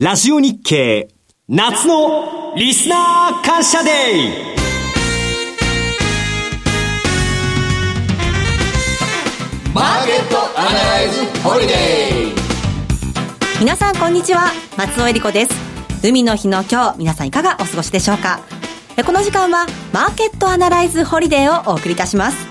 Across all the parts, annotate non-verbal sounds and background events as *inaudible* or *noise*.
ラジオ日経夏のリスナー感謝デーマーケットアナライズホリデー。皆さんこんにちは。松尾英里子です。海の日の今日皆さんいかがお過ごしでしょうか。この時間はマーケットアナライズホリデーをお送りいたします。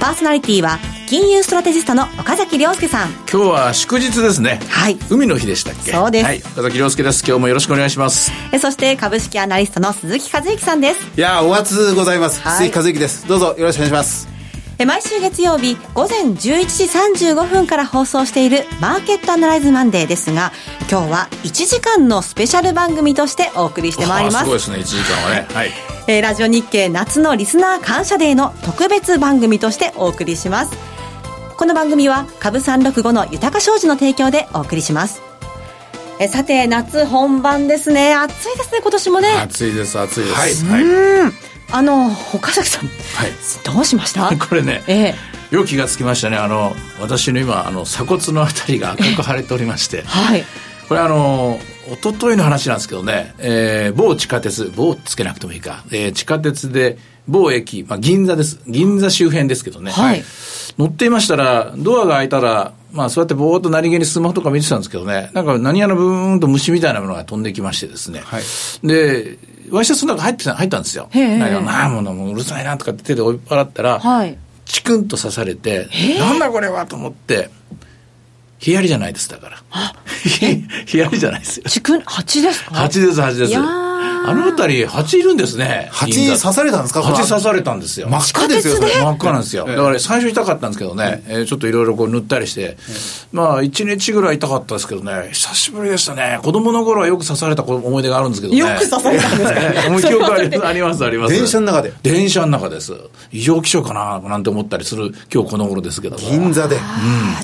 パーソナリティは金融ストラテジストの岡崎良介さん。今日は祝日ですね。はい。海の日でしたっけ？そうです、はい、岡崎良介です。今日もよろしくお願いします。えそして株式アナリストの鈴木一之さんです。いやお暑うございます、はい、鈴木一之です。どうぞよろしくお願いします毎週月曜日午前11時35分から放送しているマーケットアナライズマンデーですが今日は1時間のスペシャル番組としてお送りしてまいります。すごいですね1時間はね。はい。えー、ラジオ日経夏のリスナー感謝デーの特別番組としてお送りします。この番組は株365の豊か商事の提供でお送りします。えさて夏本番ですね。暑いですね今年もね。暑いです暑いです。はい、はい、あの岡崎さん、はい、どうしました？*laughs* これね、ええ、よく気がつきましたね。あの私の今あの鎖骨のあたりが赤く腫れておりまして。はい。これあの一昨日の話なんですけどね、えー、某地下鉄某つけなくてもいいか、えー、地下鉄で某駅、まあ、銀座です。銀座周辺ですけどね、はい、乗っていましたらドアが開いたらまあそうやってぼーっと何気にスマホとか見てたんですけどね、なんか何やらブーンと虫みたいなものが飛んできましてですね。はい、で、ワイシャツの中入って入ったんですよ。なあものもうるさいなとかって手で追い払ったら、はい、チクンと刺されて、なんだこれはと思って、ヒヤリじゃないです、だから。*laughs* ヒヤリじゃないですよ。チクン、蜂ですか？蜂です、蜂です。あの辺り、蜂いるんですね。蜂に刺されたんですか？蜂刺されたんですよ。真っ赤ですよ、それ。真っ赤なんですよ。だから最初痛かったんですけどね、えちょっといろいろこう塗ったりして、まあ、1日ぐらい痛かったですけどね、久しぶりでしたね。子供の頃はよく刺された思い出があるんですけどね。よく刺されたんですか？*laughs* 記憶 *laughs* あります、あります。電車の中で？電車の中です。異常気象かな、なんて思ったりする、今日この頃ですけど銀座で。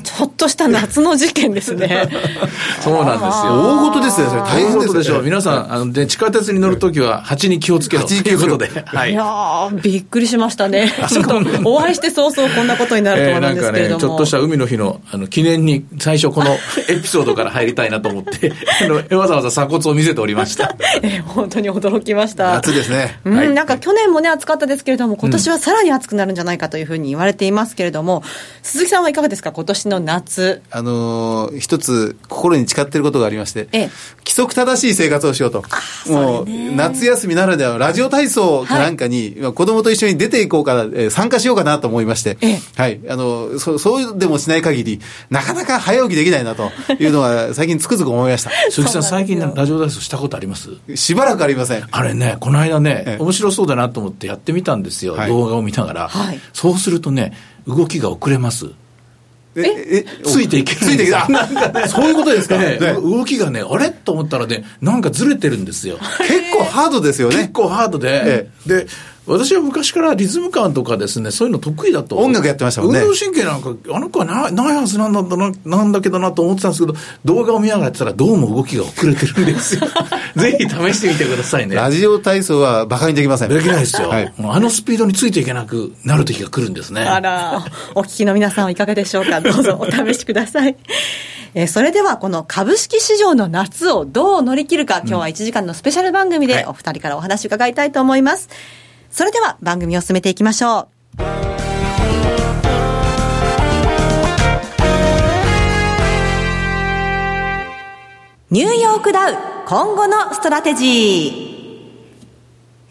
ちょっとした夏の事件ですね。*laughs* そうなんですよ。大事ですよ、それ。大変でしょう。皆さん、あの、で、地下鉄に乗るときは、蜂に気をつけろということで。はい。いやびっくりしましたね。ちょっと、お会いして早々こんなことになるとはなんですけれども。ちょっとした海の日の、あの、記念に、最初この *laughs* エピソードから入りたいなと思って、あの、わざわざ鎖骨を見せておりました。*laughs* え、本当に驚きました。夏ですね。うん、なんか去年もね、暑かったですけれども、今年はさらに暑くなるんじゃないかというふうに言われていますけれども、鈴木さんはいかがですか、今年の夏。あのー、一つ、心に誓っていることがありまして、ええ、規則正しい生活をしようと。もう、夏休みならでは、ラジオ体操かなんかに、はい、子供と一緒に出ていこうかな、えー、参加しようかなと思いまして、ええ、はい。あの、そそうでもしない限り、なかなか早起きできないなというのは、*laughs* 最近つくづく思いました。鈴木さん、最近ラジオ体操したことあります？しばらくありません。あれね、この間ね、面白そうだなと思ってやってみたんですよ、はい、動画を見ながら、はい。そうするとね、動きが遅れます。え、え、ついていけ。ついていけない。なんかね、そういうことですか、ね、動きがね、あれ？と思ったらね、なんかずれてるんですよ。結構ハードですよね。結構ハードで。で、私は昔からリズム感とかですね、そういうの得意だと。音楽やってましたもんね。運動神経なんか、あの子はなないはずなんだな、なんだけどなと思ってたんですけど、動画を見ながらやってたらどうも動きが遅れてるんですよ。*laughs* ぜひ試してみてくださいね。ラジオ体操は馬鹿にできません。できないですよ。はい、あのスピードについていけなくなる時が来るんですね。あら、お聞きの皆さんはいかがでしょうか？どうぞお試しください。えー、それではこの株式市場の夏をどう乗り切るか、今日は1時間のスペシャル番組でお二人からお話伺いたいと思います。はいそれでは番組を進めていきましょう。ニューヨークダウ今後のストラテジー。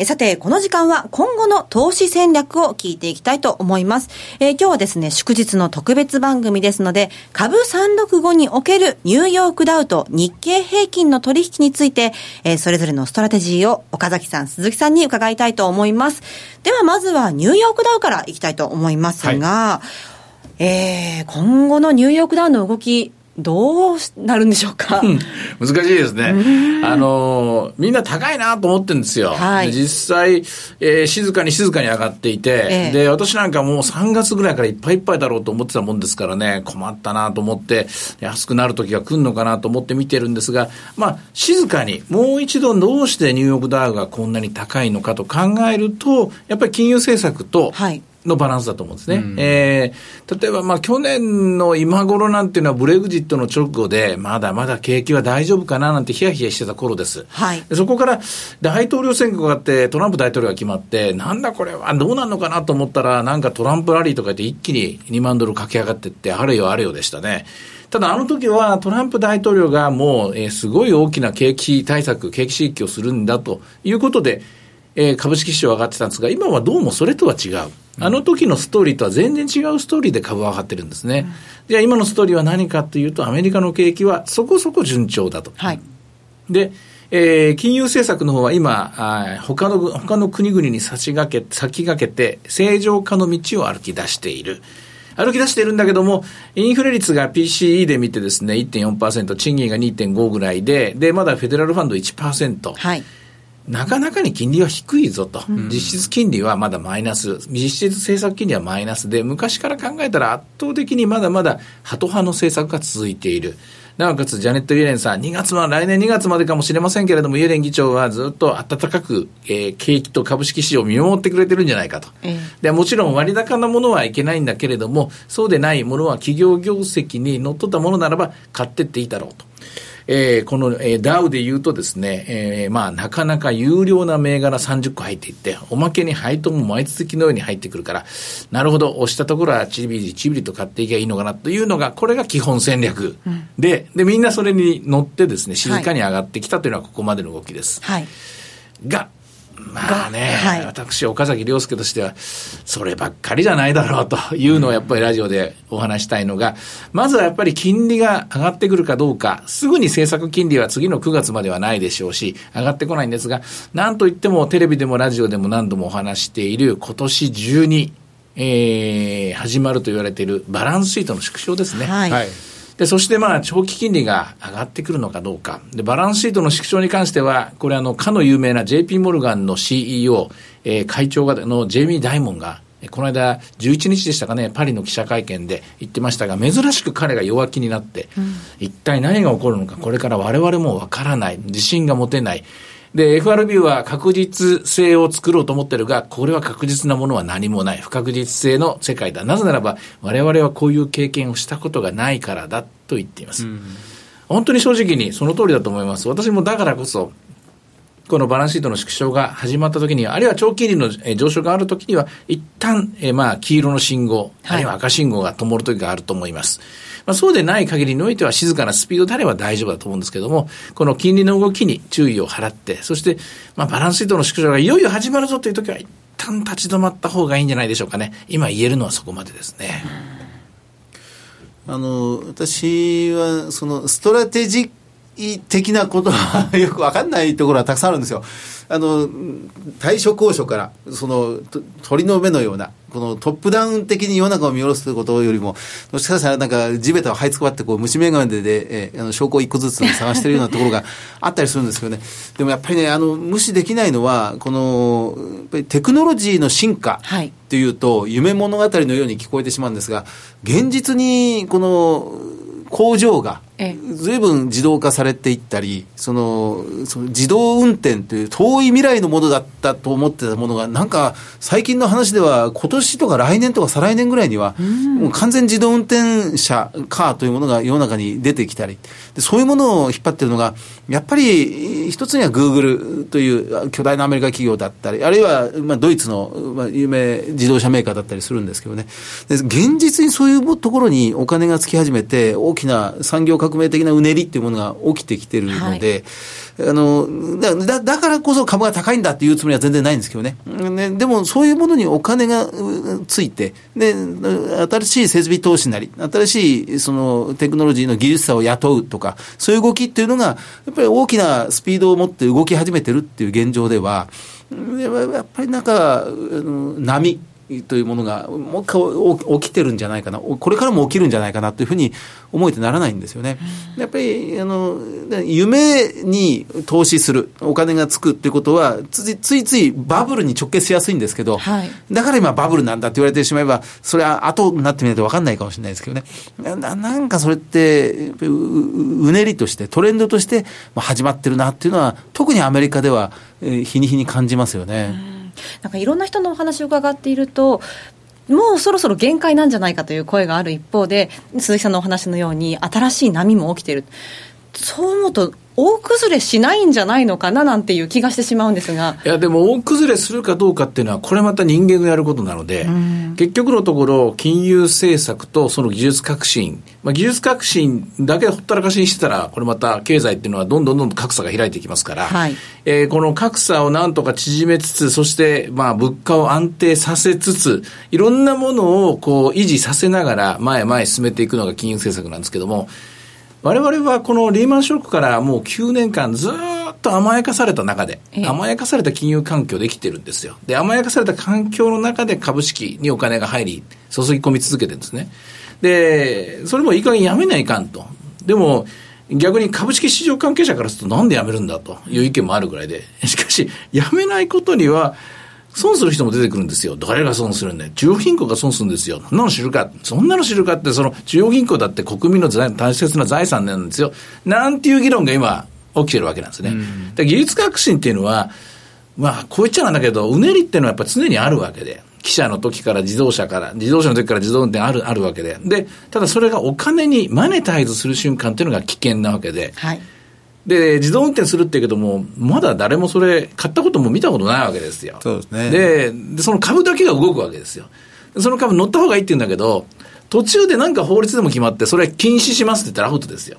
さて、この時間は今後の投資戦略を聞いていきたいと思います。えー、今日はですね、祝日の特別番組ですので、株365におけるニューヨークダウと日経平均の取引について、えー、それぞれのストラテジーを岡崎さん、鈴木さんに伺いたいと思います。では、まずはニューヨークダウからいきたいと思いますが、はい、えー、今後のニューヨークダウの動き、どうなるんでしょうか、難しいですね。あの、みんな高いなと思ってるんですよ。はい、実際、えー、静かに静かに上がっていて、えー、で、私なんかもう3月ぐらいからいっぱいいっぱいだろうと思ってたもんですからね、困ったなと思って、安くなる時が来るのかなと思って見てるんですが、まあ、静かに、もう一度どうしてニューヨークダウがこんなに高いのかと考えると、やっぱり金融政策と、はいのバランスだと思うんですね。うん、えー、例えば、まあ、去年の今頃なんていうのは、ブレグジットの直後で、まだまだ景気は大丈夫かななんてヒヤヒヤしてた頃です。はい。そこから、大統領選挙があって、トランプ大統領が決まって、なんだこれは、どうなるのかなと思ったら、なんかトランプラリーとか言って一気に2万ドル駆け上がっていって、あれよあれよでしたね。ただあの時はトランプ大統領がもう、えー、すごい大きな景気対策、景気刺激をするんだということで、えー、株式市場上がってたんですが、今はどうもそれとは違う。あの時のストーリーとは全然違うストーリーで株は上がってるんですね。うん、じゃあ今のストーリーは何かというと、アメリカの景気はそこそこ順調だと。はい。で、えー、金融政策の方は今、あ他の、他の国々に先駆け、先駆けて、正常化の道を歩き出している。歩き出しているんだけども、インフレ率が PCE で見てですね、1.4%、賃金が2.5ぐらいで、で、まだフェデラルファンド1%。はい。なかなかに金利は低いぞと、うん、実質金利はまだマイナス、実質政策金利はマイナスで、昔から考えたら圧倒的にまだまだハト派の政策が続いている。なおかつ、ジャネット・イエレンさん、2月は来年2月までかもしれませんけれども、イエレン議長はずっと温かく、えー、景気と株式市場を見守ってくれてるんじゃないかと。えー、でもちろん割高なものはいけないんだけれども、そうでないものは企業業績にのっとったものならば買ってっていいだろうと。えー、この、えー、ダウで言うとですね、えー、まあ、なかなか有料な銘柄30個入っていって、おまけに配当も毎月のように入ってくるから、なるほど、押したところはちびりちびりと買っていけばいいのかなというのが、これが基本戦略、うん、で、で、みんなそれに乗ってですね、静かに上がってきたというのはここまでの動きです。はい。が、まあね、はい、私、岡崎亮介としては、そればっかりじゃないだろうというのをやっぱりラジオでお話したいのが、まずはやっぱり金利が上がってくるかどうか、すぐに政策金利は次の9月まではないでしょうし、上がってこないんですが、なんといってもテレビでもラジオでも何度もお話している今年中に、えー、始まると言われているバランスシートの縮小ですね。はい、はいで、そしてまあ、長期金利が上がってくるのかどうか。で、バランスシートの縮小に関しては、これあの、かの有名な JP モルガンの CEO、えー、会長が、のジェイミー・ダイモンが、この間、11日でしたかね、パリの記者会見で言ってましたが、珍しく彼が弱気になって、うん、一体何が起こるのか、これから我々もわからない、自信が持てない。で、FRB は確実性を作ろうと思ってるが、これは確実なものは何もない。不確実性の世界だ。なぜならば、我々はこういう経験をしたことがないからだと言っています。うん、本当に正直にその通りだと思います。私もだからこそ、このバランスシートの縮小が始まったときには、あるいは長期金利の上昇があるときには、一旦、えまあ、黄色の信号、あるいは赤信号が灯るときがあると思います。まあ、そうでない限りにおいては静かなスピードであれば大丈夫だと思うんですけども、この金利の動きに注意を払って、そして、まあ、バランスシートの縮小がいよいよ始まるぞというときは、一旦立ち止まった方がいいんじゃないでしょうかね。今言えるのはそこまでですね。あの、私は、その、ストラテジッ的なことは *laughs* よく分かんないところはたくさんあるんですよ。あの、対処交渉から、その、鳥の目のような、このトップダウン的に世の中を見下ろすということよりも、もしかしたらなんか地べたを這いつくばって、こう、虫眼鏡でで、えー、あの証拠を一個ずつ探してるようなところが *laughs* あったりするんですけどね。でもやっぱりね、あの、無視できないのは、この、テクノロジーの進化っていうと、はい、夢物語のように聞こえてしまうんですが、現実に、この、工場が、ずいぶん自動化されていったり、その、その自動運転という遠い未来のものだったと思ってたものが、なんか最近の話では、今年とか来年とか再来年ぐらいには、もう完全自動運転車、カーというものが世の中に出てきたり、でそういうものを引っ張ってるのが、やっぱり一つにはグーグルという巨大なアメリカ企業だったり、あるいはまあドイツのまあ有名自動車メーカーだったりするんですけどね、で現実にそういうところにお金がつき始めて、大きな産業革命的なうねりっていうものが起きてきてるので、はい、あのだだからこそ株が高いんだっていうつもりは全然ないんですけどね。ねでもそういうものにお金がついて、で、新しい設備投資なり、新しいそのテクノロジーの技術者を雇うとか、そういう動きっていうのが、やっぱり大きなスピードを持って動き始めてるっていう現状では、やっぱりなんか、波、というものがもう一回起きてるんじゃないかな、これからも起きるんじゃないかなというふうに思えてならないんですよね。やっぱりあの夢に投資する、お金がつくっていうことはつ、ついついバブルに直結しやすいんですけど、はい、だから今バブルなんだって言われてしまえば、それは後になってみないと分かんないかもしれないですけどね。ななんかそれってう、うねりとして、トレンドとして始まってるなっていうのは、特にアメリカでは日に日に感じますよね。なんかいろんな人のお話を伺っていると、もうそろそろ限界なんじゃないかという声がある一方で、鈴木さんのお話のように、新しい波も起きている、そう思うと、大崩れしないんじゃないのかななんていう気がしてしまうんですが。いや、でも大崩れするかどうかっていうのは、これまた人間がやることなので、結局のところ、金融政策とその技術革新、まあ、技術革新だけほったらかしにしてたら、これまた経済っていうのはどんどんどんどん格差が開いていきますから、はい、えー、この格差をなんとか縮めつつ、そして、まあ、物価を安定させつつ、いろんなものをこう維持させながら、前へ前へ進めていくのが金融政策なんですけども、我々はこのリーマンショックからもう9年間ずっと甘やかされた中で、甘やかされた金融環境で生きてるんですよ。で、甘やかされた環境の中で株式にお金が入り、注ぎ込み続けてるんですね。で、それもいい加減やめないかんと。でも、逆に株式市場関係者からするとなんでやめるんだという意見もあるぐらいで、しかし、やめないことには、損する人も出てくるんですよ。誰が損するんだよ。中央銀行が損するんですよ。そんなの知るか。そんなの知るかって、その中央銀行だって国民の大切な財産なんですよ。なんていう議論が今起きてるわけなんですね。うん、技術革新っていうのは、まあ、こう言っちゃなんだけど、うねりっていうのはやっぱ常にあるわけで。汽車の時から自動車から、自動車の時から自動運転ある、あるわけで。で、ただそれがお金にマネタイズする瞬間っていうのが危険なわけで。はい。で、自動運転するって言うけども、まだ誰もそれ、買ったことも見たことないわけですよ。そうですね。で、でその株だけが動くわけですよ。その株乗った方がいいって言うんだけど、途中でなんか法律でも決まって、それ禁止しますって言ったらアウトですよ。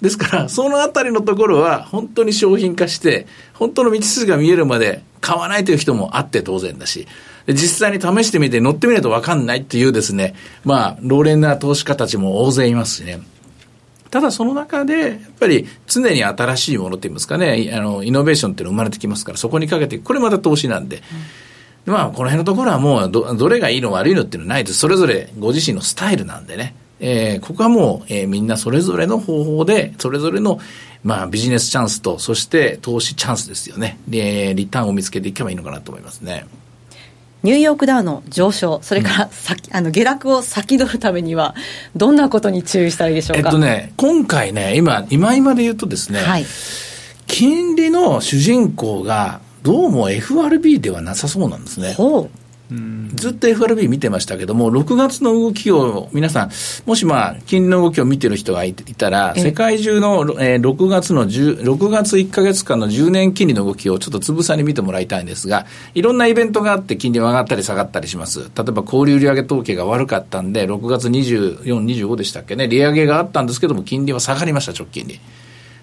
ですから、そのあたりのところは、本当に商品化して、本当の道筋が見えるまで買わないという人もあって当然だし、実際に試してみて乗ってみないと分かんないっていうですね、まあ、老練な投資家たちも大勢いますしね。ただその中で、やっぱり常に新しいものって言いますかね、あの、イノベーションっていうの生まれてきますから、そこにかけて、これまた投資なんで、うん、まあ、この辺のところはもうど、どれがいいの悪いのっていうのはないです。それぞれご自身のスタイルなんでね。えー、ここはもう、えー、みんなそれぞれの方法で、それぞれの、まあ、ビジネスチャンスと、そして投資チャンスですよね。で、リターンを見つけていけばいいのかなと思いますね。ニューヨークダウの上昇、それから先、うん、あの下落を先取るためには、どんなことに注意したらいいでしょうか？えっとね、今回ね、今、今今で言うとですね、はい、金利の主人公が、どうも FRB ではなさそうなんですね。ずっと FRB 見てましたけども、6月の動きを、皆さん、もしまあ、金利の動きを見てる人がいたら、世界中の、えー、6月の10、6月1か月間の10年金利の動きをちょっとつぶさに見てもらいたいんですが、いろんなイベントがあって金利は上がったり下がったりします。例えば、小売売上統計が悪かったんで、6月24、25でしたっけね、利上げがあったんですけども、金利は下がりました、直近に。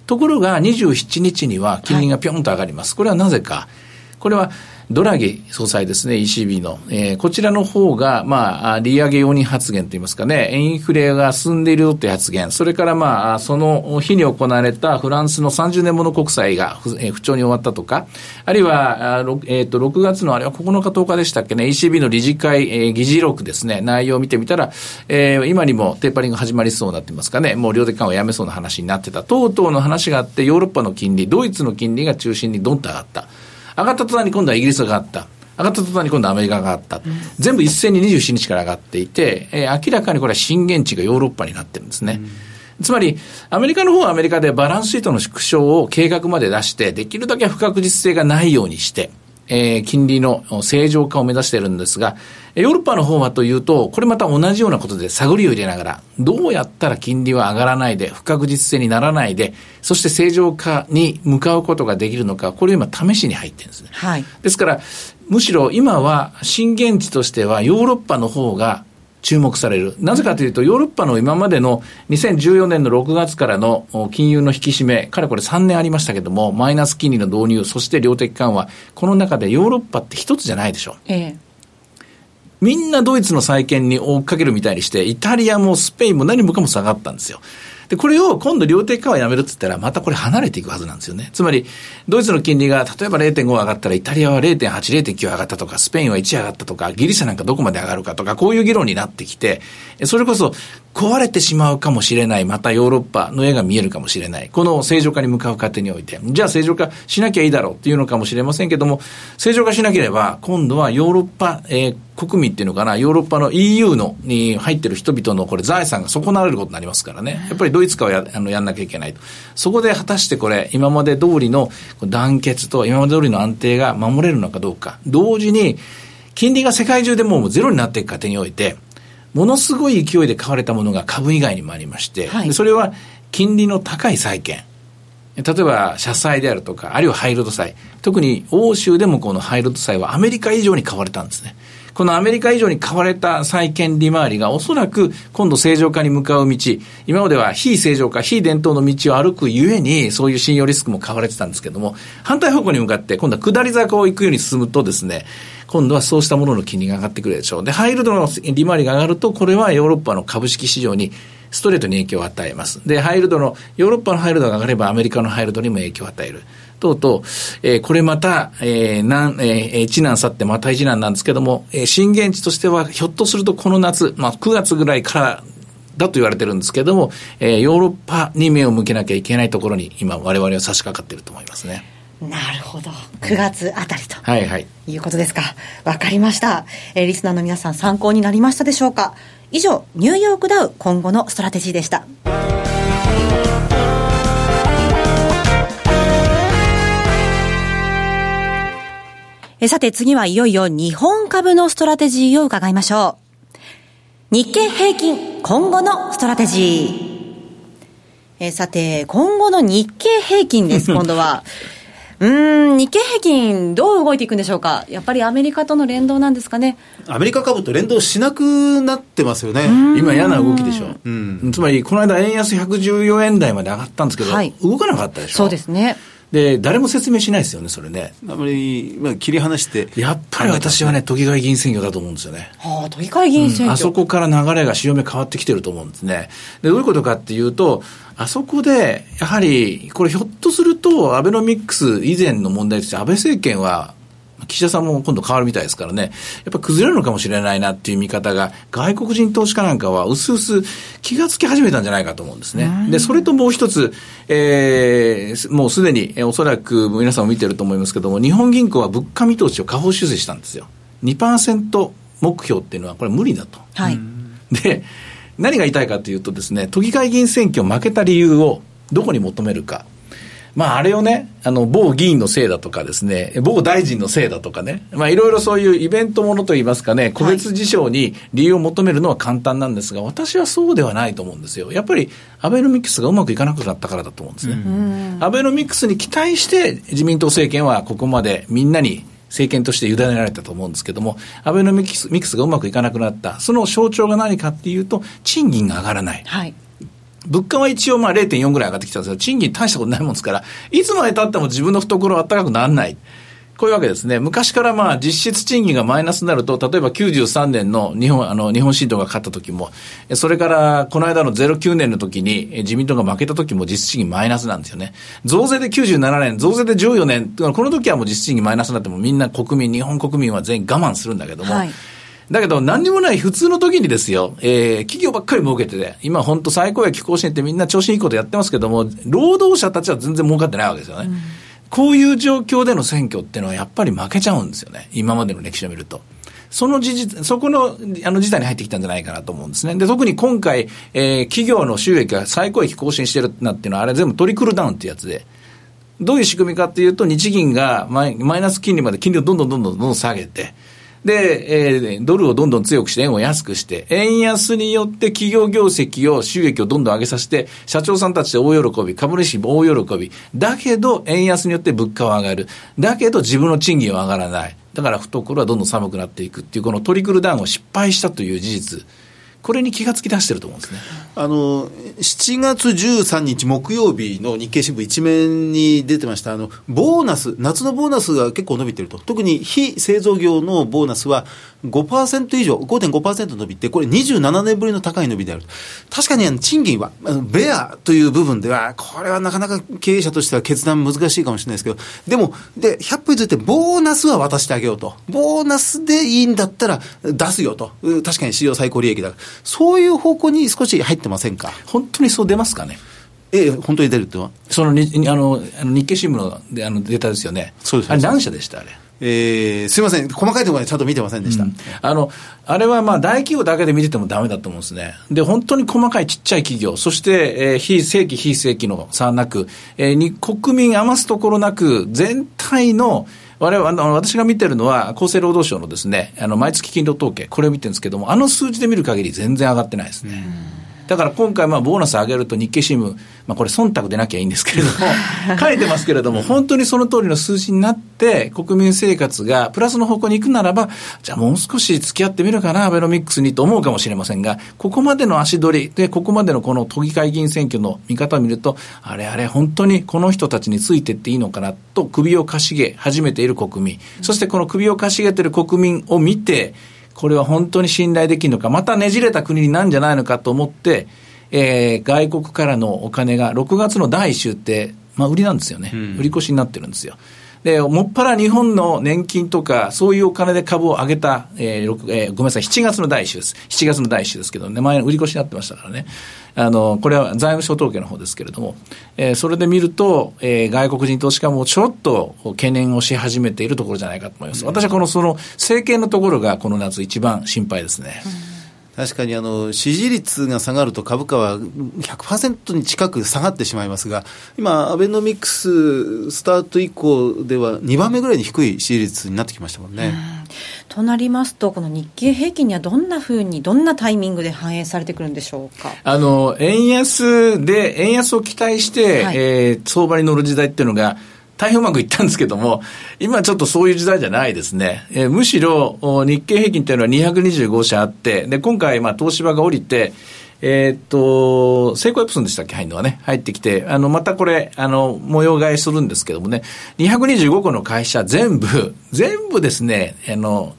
ところが、27日には金利がぴょんと上がります。これはなぜか。これは、ドラギ総裁ですね、ECB の、えー、こちらの方が、まあ、利上げ容認発言といいますかね、インフレが進んでいるよという発言、それからまあ、その日に行われたフランスの30年もの国債が不,、えー、不調に終わったとか、あるいは、えっ、ー、と、6月のあれは9日10日でしたっけね、ECB の理事会、えー、議事録ですね、内容を見てみたら、えー、今にもテーパリング始まりそうになってますかね、もう量的緩和やめそうな話になってた、等々の話があって、ヨーロッパの金利、ドイツの金利が中心にどんと上がった。上がった途端に今度はイギリスが上がった。上がった途端に今度アメリカが上がった。全部一斉に27日から上がっていて、えー、明らかにこれは震源地がヨーロッパになってるんですね。つまり、アメリカの方はアメリカでバランスシートの縮小を計画まで出して、できるだけ不確実性がないようにして、えー、金利の正常化を目指しているんですが、ヨーロッパの方はというと、これまた同じようなことで探りを入れながら、どうやったら金利は上がらないで、不確実性にならないで、そして正常化に向かうことができるのか、これを今試しに入ってるんですね。はい。ですから、むしろ今は震源地としてはヨーロッパの方が注目される。なぜかというと、ヨーロッパの今までの2014年の6月からの金融の引き締め、かれこれ3年ありましたけども、マイナス金利の導入、そして量的緩和、この中でヨーロッパって一つじゃないでしょう。ええみんなドイツの再建に追っかけるみたいにして、イタリアもスペインも何もかも下がったんですよ。で、これを今度量的緩和やめるって言ったら、またこれ離れていくはずなんですよね。つまり、ドイツの金利が例えば0.5上がったら、イタリアは0.8、0.9上がったとか、スペインは1上がったとか、ギリシャなんかどこまで上がるかとか、こういう議論になってきて、それこそ壊れてしまうかもしれない、またヨーロッパの絵が見えるかもしれない。この正常化に向かう過程において、じゃあ正常化しなきゃいいだろうっていうのかもしれませんけども、正常化しなければ、今度はヨーロッパ、えー、国民っていうのかな、ヨーロッパの EU のに入ってる人々のこれ財産が損なわれることになりますからね。やっぱりドイツ化をやあのやんなきゃいけないと。そこで果たしてこれ、今まで通りの団結と今まで通りの安定が守れるのかどうか。同時に、金利が世界中でもうゼロになっていく過程において、ものすごい勢いで買われたものが株以外にもありまして、はい、それは金利の高い債券。例えば、社債であるとか、あるいはハイルド債。特に欧州でもこのハイルド債はアメリカ以上に買われたんですね。このアメリカ以上に買われた債券利回りがおそらく今度正常化に向かう道、今までは非正常化、非伝統の道を歩くゆえに、そういう信用リスクも買われてたんですけども、反対方向に向かって今度は下り坂を行くように進むとですね、今度はそうしたものの金利が上がってくるでしょう。で、ハイルドの利回りが上がると、これはヨーロッパの株式市場にストレートに影響を与えます。で、ハイルドの、ヨーロッパのハイルドが上がればアメリカのハイルドにも影響を与える。等々、えー、これまた、えー、なん、えー、一難去ってまた一難なんですけども、えー、震源地としては、ひょっとするとこの夏、まあ、9月ぐらいからだと言われてるんですけども、えー、ヨーロッパに目を向けなきゃいけないところに、今、我々は差し掛かっていると思いますね。なるほど。9月あたりと。はいはい。いうことですか。わかりました。えー、リスナーの皆さん参考になりましたでしょうか以上、ニューヨークダウ今後のストラテジーでした。えさて次はいよいよ日本株のストラテジーを伺いましょう。日経平均今後のストラテジー。えさて、今後の日経平均です、*laughs* 今度は。うん、日経平均、どう動いていくんでしょうか、やっぱりアメリカとの連動なんですかね？アメリカ株と連動しなくなってますよね。今、嫌な動きでしょ。うん、つまり、この間、円安114円台まで上がったんですけど、はい、動かなかったでしょ。そうですね。で、誰も説明しないですよね、それね。あまり、まあ、切り離して。やっぱり私はね、都議会議員選挙だと思うんですよね。はあ、都議会議員選挙、うん、あそこから流れが潮目変わってきてると思うんですね。で、どういうことかっていうと、あそこで、やはり、これひょっとすると、アベノミクス以前の問題として、安倍政権は、岸田さんも今度変わるみたいですからね、やっぱ崩れるのかもしれないなっていう見方が、外国人投資家なんかは、うすうす気がつき始めたんじゃないかと思うんですね。で、それともう一つ、えー、もうすでに、えー、おそらく皆さんも見てると思いますけども、日本銀行は物価見通しを下方修正したんですよ。2%目標っていうのは、これ無理だと。はい。で、何が言いたいかというとですね、都議会議員選挙負けた理由をどこに求めるか。まあ、あれをね、あの、某議員のせいだとかですね、某大臣のせいだとかね、まあ、いろいろそういうイベントものといいますかね、個別事象に理由を求めるのは簡単なんですが、私はそうではないと思うんですよ。やっぱり、アベノミクスがうまくいかなくなったからだと思うんですね。アベノミクスに期待して、自民党政権はここまでみんなに政権として委ねられたと思うんですけども、アベノミクスミクスがうまくいかなくなった、その象徴が何かっていうと、賃金が上がらない。はい物価は一応まあ0.4ぐらい上がってきたんですけど、賃金大したことないもんですから、いつまで経っても自分の懐は暖かくならない。こういうわけですね。昔からまあ実質賃金がマイナスになると、例えば93年の日本、あの、日本新党が勝った時も、それからこの間の09年の時に自民党が負けた時も実質賃金マイナスなんですよね。増税で97年、増税で14年、この時はもう実質賃金マイナスになってもみんな国民、日本国民は全員我慢するんだけども、はいだけど何にもない普通の時にですよ、えー、企業ばっかり儲けてて、今本当最高益更新ってみんな調子いいことやってますけども、労働者たちは全然儲かってないわけですよね。うん、こういう状況での選挙っていうのはやっぱり負けちゃうんですよね。今までの歴史を見ると。その事実、そこの、あの事態に入ってきたんじゃないかなと思うんですね。で、特に今回、えー、企業の収益が最高益更新してるなっていうのは、あれ全部トリクルダウンってやつで、どういう仕組みかっていうと、日銀がマイマイナス金利まで金利をどんどんどんどんどんどん下げて、で、えー、ドルをどんどん強くして円を安くして、円安によって企業業績を、収益をどんどん上げさせて、社長さんたちで大喜び、株主も大喜び。だけど、円安によって物価は上がる。だけど、自分の賃金は上がらない。だから懐はどんどん寒くなっていくっていう、このトリクルダウンを失敗したという事実。これに気がつき出してると思うんですね。あの、7月13日木曜日の日経新聞一面に出てました、あの、ボーナス、夏のボーナスが結構伸びてると。特に非製造業のボーナスは5%以上、5.5%伸びて、これ27年ぶりの高い伸びである。確かにあの賃金は、ベアという部分では、これはなかなか経営者としては決断難しいかもしれないですけど、でも、で、100歩譲ってボーナスは渡してあげようと。ボーナスでいいんだったら出すよと。確かに史上最高利益だから。そういう方向に少し入ってませんか？本当にそう出ますかね？ええ、本当に出るっては？そのにあの日経新聞のであのデータですよね。そうです。あれ何社でした？あれ。えー、すみません、細かいところまでちゃんと見てませんでした。うん、あの、あれはまあ大企業だけで見ててもだめだと思うんですね。で、本当に細かいちっちゃい企業、そして、えー、非正規、非正規の差なく、えー、に国民余すところなく、全体の我々、あの、私が見てるのは、厚生労働省のですね、あの、毎月勤労統計、これを見てるんですけども、あの数字で見る限り全然上がってないですね。だから今回、まあ、ボーナス上げると日経新聞、まあ、これ、忖度でなきゃいいんですけれども、*laughs* 書いてますけれども、本当にその通りの数字になって、国民生活がプラスの方向に行くならば、じゃあもう少し付き合ってみるかな、アベノミクスにと思うかもしれませんが、ここまでの足取り、で、ここまでのこの都議会議員選挙の見方を見ると、あれあれ、本当にこの人たちについてっていいのかなと首をかしげ始めている国民、そしてこの首をかしげている国民を見て、これは本当に信頼できるのか、またねじれた国になんじゃないのかと思って、えー、外国からのお金が6月の第1週って、まあ、売りなんですよね、うん、売り越しになってるんですよ。で、もっぱら日本の年金とか、そういうお金で株を上げた、えーえー、ごめんなさい、7月の第1週です。7月の第1週ですけどね、前の売り越しになってましたからね。あの、これは財務省統計の方ですけれども、えー、それで見ると、えー、外国人投資家もちょっと懸念をし始めているところじゃないかと思います。私はこの、その、政権のところがこの夏一番心配ですね。うん確かにあの支持率が下がると株価は100%に近く下がってしまいますが、今、アベノミクススタート以降では2番目ぐらいに低い支持率になってきましたもんね。となりますと、この日経平均にはどんなふうに、どんなタイミングで反映されてくるんでしょうか？あの円安で、円安を期待して、はい、えー、相場に乗る時代っていうのが、大変うまくいったんですけども、今ちょっとそういう時代じゃないですね。えー、むしろ日経平均というのは225社あって、で、今回、まあ、東芝が降りて、えー、っと、成功エプソンでしたっけ？入るのはね、入ってきて、あの、またこれ、あの、模様替えするんですけどもね、225個の会社全部、全部ですね、あの、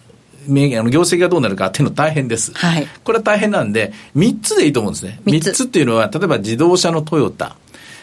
名あの業績がどうなるかっていうの大変です。はい。これは大変なんで、3つでいいと思うんですね。3つっていうのは、例えば自動車のトヨタ、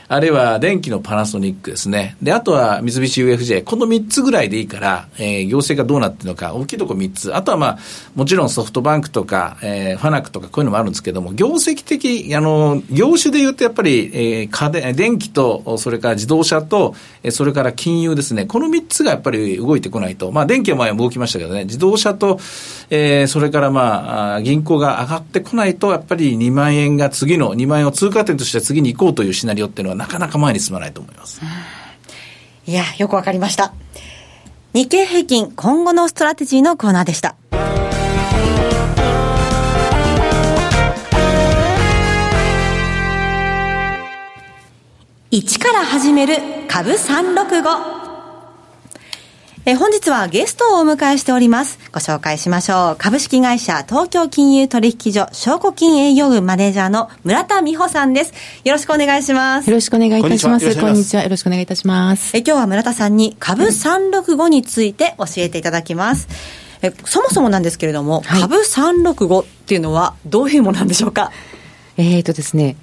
あるいは電気のパナソニックですね。で、あとは三菱 UFJ。この3つぐらいでいいから、えー、業績がどうなってるのか、大きいとこ3つ。あとはまあ、もちろんソフトバンクとか、えー、ファナックとかこういうのもあるんですけども、業績的、あの、業種で言うとやっぱり、えー、家電、電気と、それから自動車と、えー、それから金融ですね。この3つがやっぱり動いてこないと。まあ、電気は前動きましたけどね、自動車と、えー、それからまあ、銀行が上がってこないと、やっぱり2万円が次の、2万円を通過点として次に行こうというシナリオっていうのはなかなか前に進まないと思います。いや、よくわかりました。日経平均今後のストラテジーのコーナーでした。一から始める株365。え本日はゲストをお迎えしております。ご紹介しましょう。株式会社東京金融取引所証拠金営業部マネージャーの村田美穂さんです。よろしくお願いします。よろしくお願いいたします。こんにちは。よろしくお願いいたします。え今日は村田さんに株365について教えていただきます。えそもそもなんですけれども、はい、株365っていうのはどういうものなんでしょうか？えっ、とですね、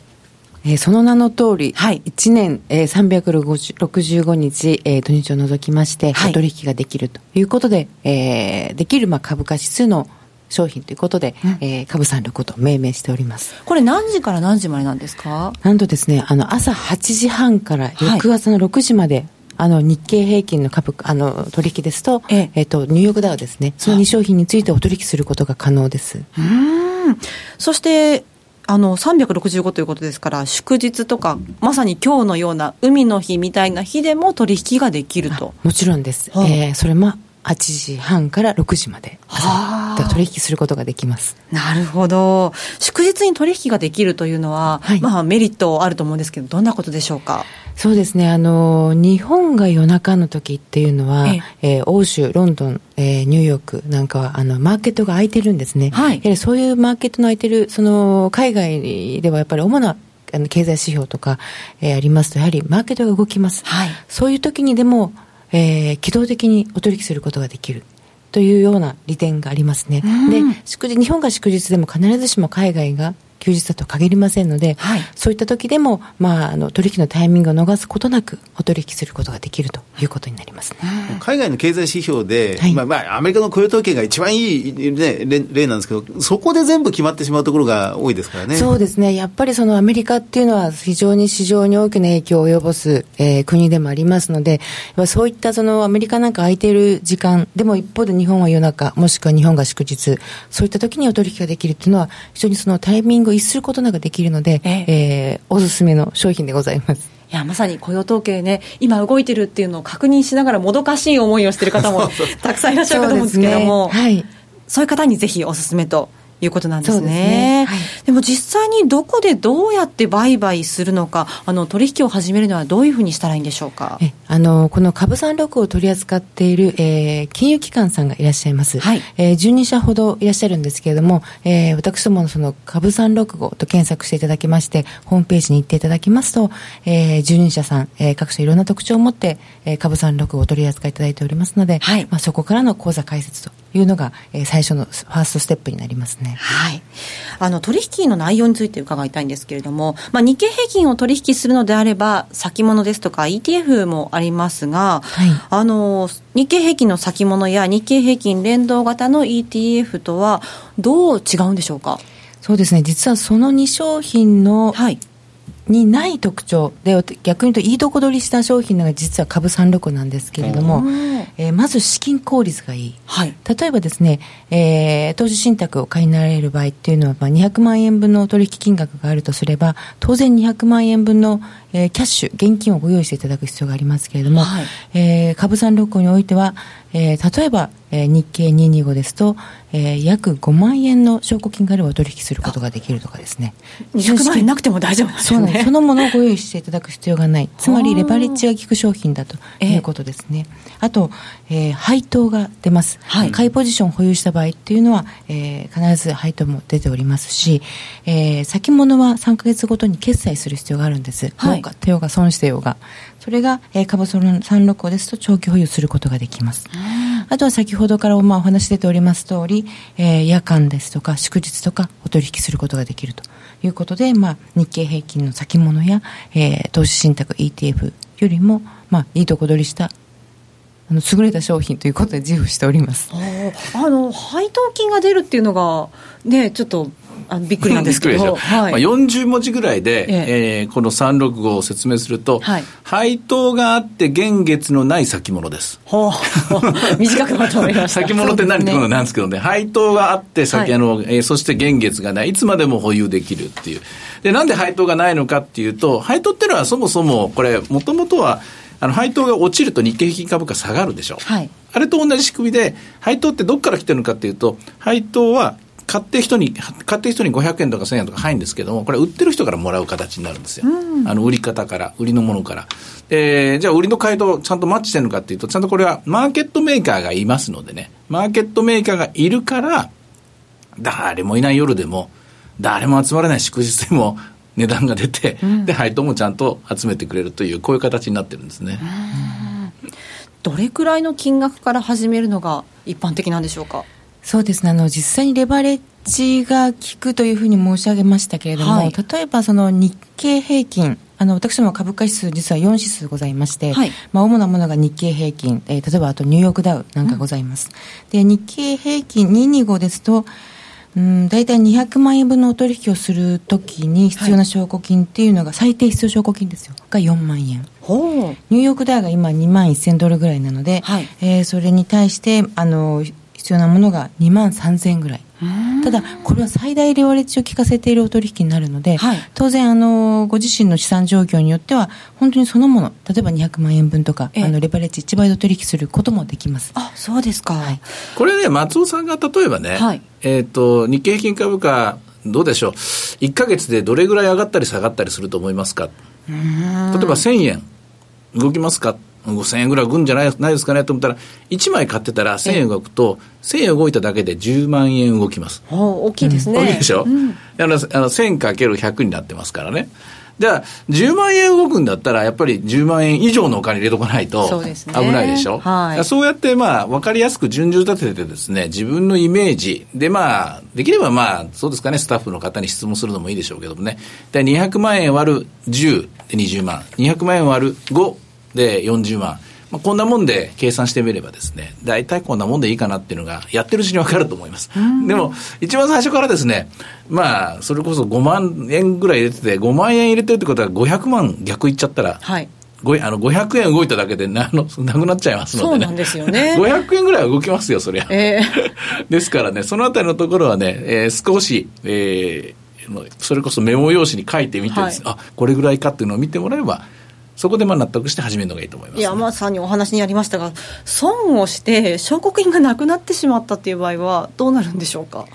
えー、その名の通り、はい、1年、えー、365日、えー、土日を除きまして、はい、取引ができるということで、えー、できるまあ株価指数の商品ということで、うん、えー、株三六と命名しております。これ何時から何時までなんですか？なんとですね、あの、朝8時半から翌朝の6時まで、はい、あの日経平均の株あの取引ですと、ええ。えー、とニューヨークダウですね、その2商品についてお取引することが可能です。うん。そしてあの365ということですから、祝日とか、まさに今日のような海の日みたいな日でも取引ができると。もちろんです。はあ、えー、それも8時半から6時まで、はあ、取引することができます。なるほど。祝日に取引ができるというのは、はい、まあメリットあると思うんですけど、どんなことでしょうか？そうですね、あの日本が夜中の時っていうのは、ええ。ー、欧州、ロンドン、えー、ニューヨークなんかはあのマーケットが空いてるんですね、はい、やはりそういうマーケットの空いてる、その海外ではやっぱり主なあの経済指標とか、えー、ありますと、やはりマーケットが動きます、はい、そういう時にでも、えー、機動的にお取引することができる。というような利点がありますね。で、祝日、日本が祝日でも必ずしも海外が休日だと限りませんので、はい、そういった時でも、まあ、あの取引のタイミングを逃すことなくお取引することができるということになりますね。海外の経済指標で、はい、まあまあ、アメリカの雇用統計が一番いい、ね、例なんですけど、そこで全部決まってしまうところが多いですからね。そうですね、やっぱりそのアメリカっていうのは、非常に市場に大きな影響を及ぼす、えー、国でもありますので、そういったそのアメリカなんか空いている時間、でも一方で日本は夜中、もしくは日本が祝日、そういった時にお取引ができるっていうのは、非常にそのタイミングを逸することなくできるので、ええ。ー、おすすめの商品でございます。いやまさに雇用統計ね、今動いてるっていうのを確認しながら、もどかしい思いをしてる方もたくさんいらっしゃるかと思うんですけども、ね。はい、そういう方にぜひおすすめということなんですね。で、ねはい、も実際にどこでどうやって売買するのか、あの取引を始めるのはどういうふうにしたらいいんでしょうか？あのこの株三六を取り扱っている、えー、金融機関さんがいらっしゃいます。はい、えー、12社ほどいらっしゃるんですけれども、えー、私どものその株三六号と検索していただきまして、ホームページに行っていただきますと、えー、12社さん、えー、各社いろんな特徴を持って、えー、株三六号を取り扱いいただいておりますので、はい、まあそこからの口座開設というのが、えー、最初のファーストステップになりますね。はい。あの、取引の内容について伺いたいんですけれども、まあ、日経平均を取引するのであれば、先物ですとか ETF もありますが、はい、あの、日経平均の先物や日経平均連動型の ETF とは、どう違うんでしょうか？そうですね、実はその2商品の、はい。にない特徴で逆に言うといいとこ取りした商品が実は株三六なんですけれども、えー、まず資金効率がいい、はい、例えばですね、えー、投資信託を買いになられる場合っていうのは、まあ、200万円分の取引金額があるとすれば当然200万円分の、えー、キャッシュ現金をご用意していただく必要がありますけれども、はい、えー、株三六においては、えー、例えば、えー、日経225ですと、えー、約5万円の証拠金があれば取引することができるとかですね。200万円なくても大丈夫なんですね。そのものをご用意していただく必要がない。*laughs* つまりレバレッジが効く商品だということですね。あと、えー、配当が出ます。はい、買いポジションを保有した場合っていうのは、えー、必ず配当も出ておりますし、えー、先物は3か月ごとに決済する必要があるんです。はい、儲かってようが損してようが。それが、えー、株その365ですと長期保有することができます。あとは先ほどからまあお話出ております通り、えー、夜間ですとか祝日とかお取引することができるということで、まあ、日経平均の先物や、えー、投資信託 ETF よりも、まあ、いいとこ取りしたあの優れた商品ということで自負しております。あの配当金が出るっていうのがねちょっとあびっくりなんですけど、はい、まあ、40文字ぐらいで、ええ。えー、この365を説明すると、はい、配当があって現月のない先物です。ほう。*laughs* 短くまとめました。先物って何ってことなんですけどね、配当があって先、はい、あのえー、そして現月がない、いつまでも保有できるっていう。で、なんで配当がないのかっていうと、配当っていうのはそもそも、これ、もともとは、あの配当が落ちると日経平均株価下がるでしょ。はい、あれと同じ仕組みで、配当ってどこから来てるのかっていうと、配当は買って人に、買って人に500円とか1000円とか入るんですけども、これ売ってる人からもらう形になるんですよ。うん、あの、売り方から、売りのものから。えー、じゃあ売りの回答ちゃんとマッチしてるのかっていうと、ちゃんとこれはマーケットメーカーがいますのでね、マーケットメーカーがいるから、誰もいない夜でも、誰も集まれない祝日でも、*laughs* 値段が出て、うん、で、配当もちゃんと集めてくれるという、こういう形になってるんですね。どれくらいの金額から始めるのが一般的なんでしょうか？そうですね。あの実際にレバレッジが効くというふうに申し上げましたけれども、はい、例えばその日経平均あの私ども株価指数実は4指数ございまして、はい、まあ、主なものが日経平均、えー、例えばあとニューヨークダウなんかございます、うん、で日経平均225ですとうん、大体200万円分のお取引をするときに必要な証拠金っていうのが、最低必要証拠金ですよ、が4万円。ほう。ニューヨークダウが今2万1000ドルぐらいなので、はい、えー、それに対して、あの、必要なものが2万3000円ぐらい。ただ、これは最大レバレッジを効かせているお取引になるので、はい、当然あの、ご自身の資産状況によっては、本当にそのもの、例えば200万円分とか、あのレバレッジ1倍で取引することもできます。あそうですか、はい、これね、松尾さんが例えばね、はい、えーと、日経平均株価、どうでしょう、1か月でどれぐらい上がったり下がったりすると思いますか？例えば1000円動きますか？5000円ぐらい動くんじゃないないですかねと思ったら、1枚買ってたら1000円動くと、1000円動いただけで10万円動きます。大きいですね。大きいでしょ、うん、あのあの 1000×100 になってますからね。じゃあ、10万円動くんだったら、やっぱり10万円以上のお金入れとかないと危ないでしょ？そう、ねはい、そうやって、まあ、分かりやすく順序立ててですね、自分のイメージで、まあ、できればまあ、そうですかね、スタッフの方に質問するのもいいでしょうけどもね。で、200万円割る10で20万。200万円割る5で40万。まあ、こんなもんで計算してみればですね、大体こんなもんでいいかなっていうのが、やってるうちに分かると思います。でも、一番最初からですね、まあ、それこそ5万円ぐらい入れてて、5万円入れてるってことは500万逆いっちゃったら、はい。あの500円動いただけで *laughs* なのなくなっちゃいますので、ね、そうなんですよね。*laughs* 500円ぐらいは動きますよ、そりゃ。えー、*laughs* ですからね、そのあたりのところはね、えー、少し、えー、それこそメモ用紙に書いてみて、はい、あこれぐらいかっていうのを見てもらえば、そこでまあ納得して始めるのがいいと思います、ね、いや、まさにお話にありましたが、損をして、証拠金がなくなってしまったっていう場合は、どうなるんでしょうか？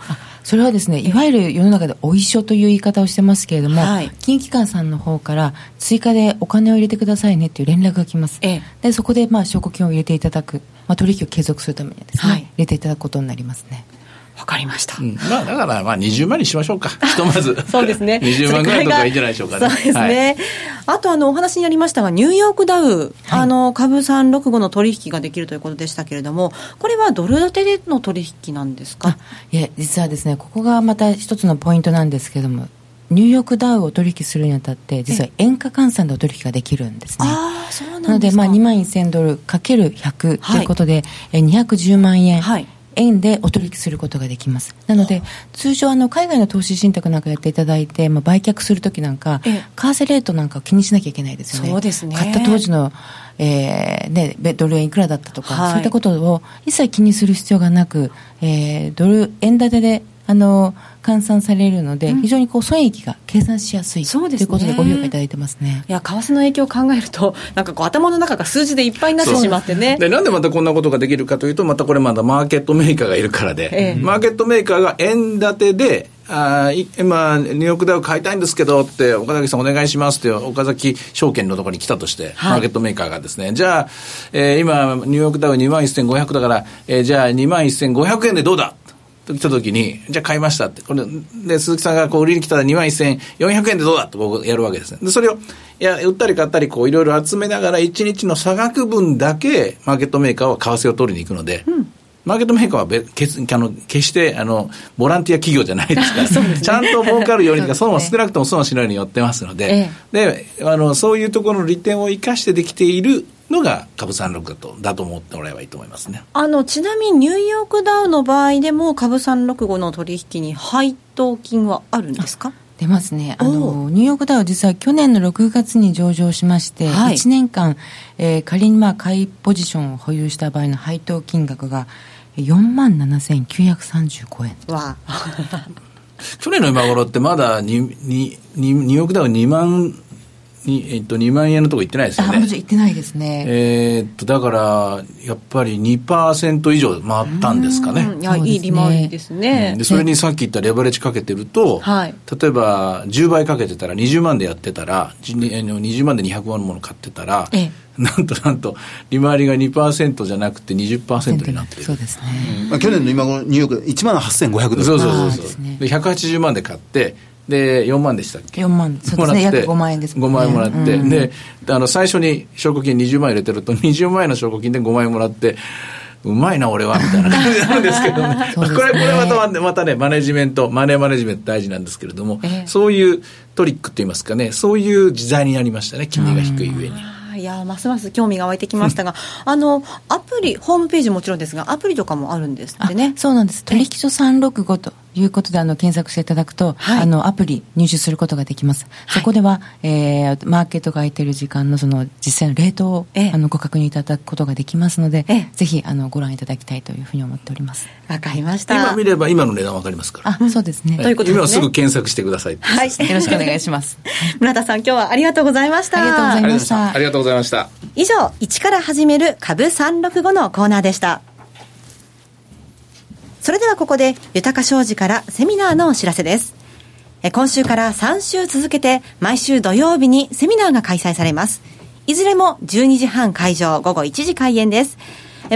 それはですね、いわゆる世の中でお一緒という言い方をしてますけれども、はい、金融機関さんの方から追加でお金を入れてくださいねっていう連絡が来ます。ええ、でそこでまあ証拠金を入れていただく、まあ、取引を継続するためにはですね、はい、入れていただくことになりますね。わかりました。うん、まあ、だから、まあ、20万にしましょうか。*laughs* ひとまず。そうですね。20万ぐらいとかいいんじゃないでしょうかね。*laughs* そうですね。はい、あと、あの、お話にありましたが、ニューヨークダウ、はい、あの、株365の取引ができるということでしたけれども、これはドル建てでの取引なんですか？いえ、実はですね、ここがまた一つのポイントなんですけれども、ニューヨークダウを取引するにあたって、実は円価換算でお取引ができるんですね。あそうなんなので、まあ、2万1000ドルかける100ということで、はい、210万円。はい円でお取引することができます。なので、通常あの海外の投資信託なんかやっていただいて、まあ、売却するときなんか、為替レートなんかを気にしなきゃいけないですよね。そうですね。買った当時の、えーね、ドル円いくらだったとか、はい、そういったことを一切気にする必要がなく、えー、ドル円建てであの換算されるので、うん、非常にこう損益が計算しやすいそうです、ね、ということでご評価いただいてますね。いや為替の影響を考えると *laughs* なんかこう頭の中が数字でいっぱいになってしまってね。でなんでまたこんなことができるかというとまたこれまだマーケットメーカーがいるからで、ええ、マーケットメーカーが円建てであ今、ニューヨークダウ買いたいんですけどって、岡崎さんお願いしますって、岡崎証券のところに来たとして、はい、マーケットメーカーがですね、じゃあ、えー、今、ニューヨークダウ2万1500だから、えー、じゃあ2万1500円でどうだ？と来た時に、じゃあ買いましたって。これで、鈴木さんがこう売りに来たら2万1400円でどうだって僕やるわけですね。で、それを、いや、売ったり買ったり、こういろいろ集めながら、1日の差額分だけ、マーケットメーカーは為替を取りに行くので、うん。マーケットメーカーは別あの決してあのボランティア企業じゃないですから、ね、ちゃんと儲かるようにとか、*laughs* 損は少なくとも損はしないように寄ってますので、ええ、であのそういうところの利点を生かしてできているのが株36だとだと思ってもらえばいいと思いますね。あのちなみにニューヨークダウの場合でも株365の取引に配当金はあるんですか？出ますね。あのニューヨークダウ実は去年の6月に上場しまして、はい、1年間、えー、仮にまあ買いポジションを保有した場合の配当金額が4万7935円。わ *laughs* 去年の今頃ってまだニニニニューヨークダウ2万に、えっと、2万円のとこ行ってないですよね。行ってないですね。えー、っと、だから、やっぱり2%以上回ったんですかね。いや、いい利回りですね。で、それにさっき言ったレバレッジかけてると、はい、例えば、10倍かけてたら、20万でやってたら、20万で200万のもの買ってたら、ええなんとなんと、利回りが2%じゃなくて20%になってる。そうですね。まあ、去年の今頃ニューヨーク1万8500ドル。そうそうそうそう。で、180万で買って、で4万でしたっけ？4万。そうですね。約5万円ですもんね。5万円もらって、うん、であの最初に証拠金20万入れてると20万円の証拠金で5万円もらってうまいな俺はみたいな感じなんですけどね。*laughs* ね、これこれまたまたねマネジメントマネーマネジメント大事なんですけれども、えー、そういうトリックって言いますかねそういう時代になりましたね金利が低い上に。いやますます興味が湧いてきましたが、*laughs* あのアプリ、ホームページもちろんですが、アプリとかもあるんですってね。そうなんです、取引所365ということであの検索していただくと、はい、あのアプリ入手することができます、そこでは、えー、マーケットが空いている時間のその実際のレートを、えあのご確認いただくことができますので、えぜひあのご覧いただきたいというふうに思っております。わかりました。今見れば今の値段わかりますから。あそうですね、ということで、ね、今すぐ検索してくださいはい、よろしくお願いします。*laughs* 村田さん今日はありがとうございました。ありがとうございました。ありがとうございました。以上一から始める株365のコーナーでしたそれではここで、豊か商事からセミナーのお知らせです。今週から3週続けて、毎週土曜日にセミナーが開催されます。いずれも12時半会場、午後1時開演です。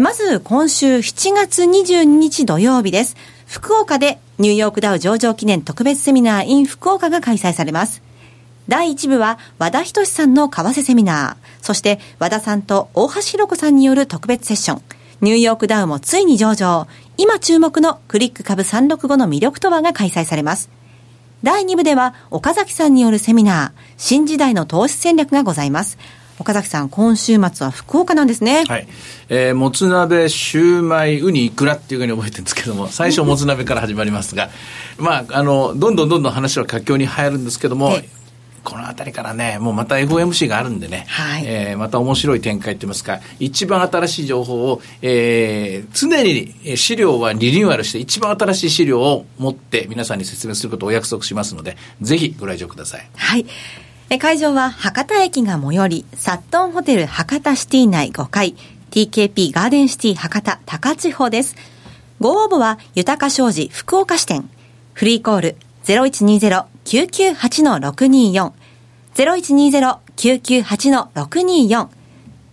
まず、今週7月22日土曜日です。福岡でニューヨークダウ上場記念特別セミナー in 福岡が開催されます。第1部は和田仁さんの為替セミナー、そして和田さんと大橋弘子さんによる特別セッション。ニューヨークダウもついに上場。今注目のクリック株365の魅力とはが開催されます。第2部では岡崎さんによるセミナー、新時代の投資戦略がございます。岡崎さん、今週末は福岡なんですね。はい。えー、もつ鍋、シューマイ、ウニ、イクラっていうふうに覚えてるんですけども、最初もつ鍋から始まりますが、まあ、あの、どんどんどんどん話は佳境に入るんですけども、この辺りからね、もうまた FOMC があるんでね、はい、えー、また面白い展開って言いますか、一番新しい情報を、えー、常に資料はリニューアルして、一番新しい資料を持って皆さんに説明することをお約束しますので、ぜひご来場ください。はい。会場は博多駅が最寄り、サットンホテル博多シティ内5階、TKP ガーデンシティ博多高千穂です。ご応募は、豊か商事福岡支店。フリーコール0120-998-624。0120-998-624。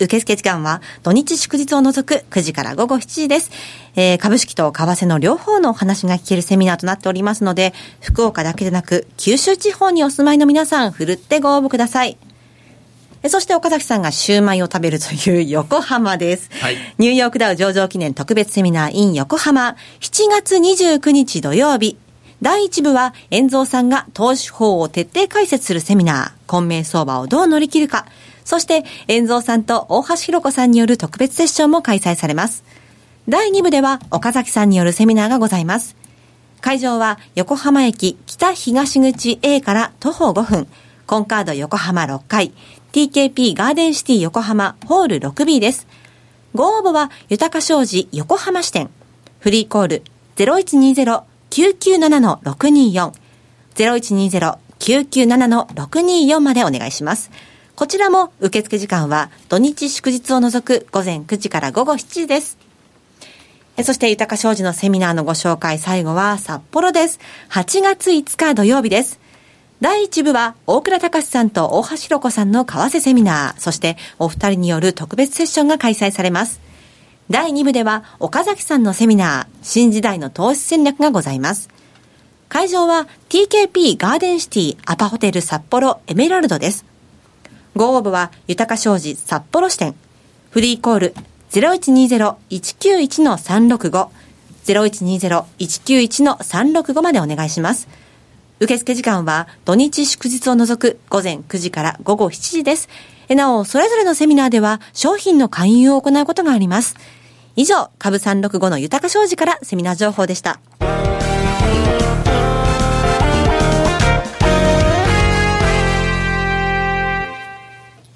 受付時間は土日祝日を除く9時から午後7時です。えー、株式と為替の両方のお話が聞けるセミナーとなっておりますので、福岡だけでなく、九州地方にお住まいの皆さん、ふるってご応募ください。そして岡崎さんがシューマイを食べるという横浜です。はい、ニューヨークダウ上場記念特別セミナー in 横浜、7月29日土曜日。第1部は、遠蔵さんが投資法を徹底解説するセミナー、混迷相場をどう乗り切るか。そして、遠蔵さんと大橋弘子さんによる特別セッションも開催されます。第2部では、岡崎さんによるセミナーがございます。会場は、横浜駅北東口 A から徒歩5分、コンカード横浜6階、TKP ガーデンシティ横浜ホール 6B です。ご応募は、豊か商事横浜支店。フリーコール0120 0120-997-624。0120-997-624までお願いします。こちらも受付時間は土日祝日を除く午前9時から午後7時です。そして豊か商事のセミナーのご紹介最後は札幌です。8月5日土曜日です。第1部は、大倉隆さんと大橋弘子さんの為替セミナー、そしてお二人による特別セッションが開催されます。第2部では、岡崎さんのセミナー、新時代の投資戦略がございます。会場は TKP ガーデンシティアパホテル札幌エメラルドです。ご応募は、豊か商事札幌支店。フリーコール0120-191-365。0120-191-365までお願いします。受付時間は土日祝日を除く午前9時から午後7時です。なお、それぞれのセミナーでは商品の勧誘を行うことがあります。以上、株365の豊か商事からセミナー情報でした。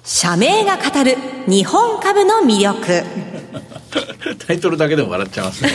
社名が語る日本株の魅力。*laughs* タイトルだけでも笑っちゃいますね、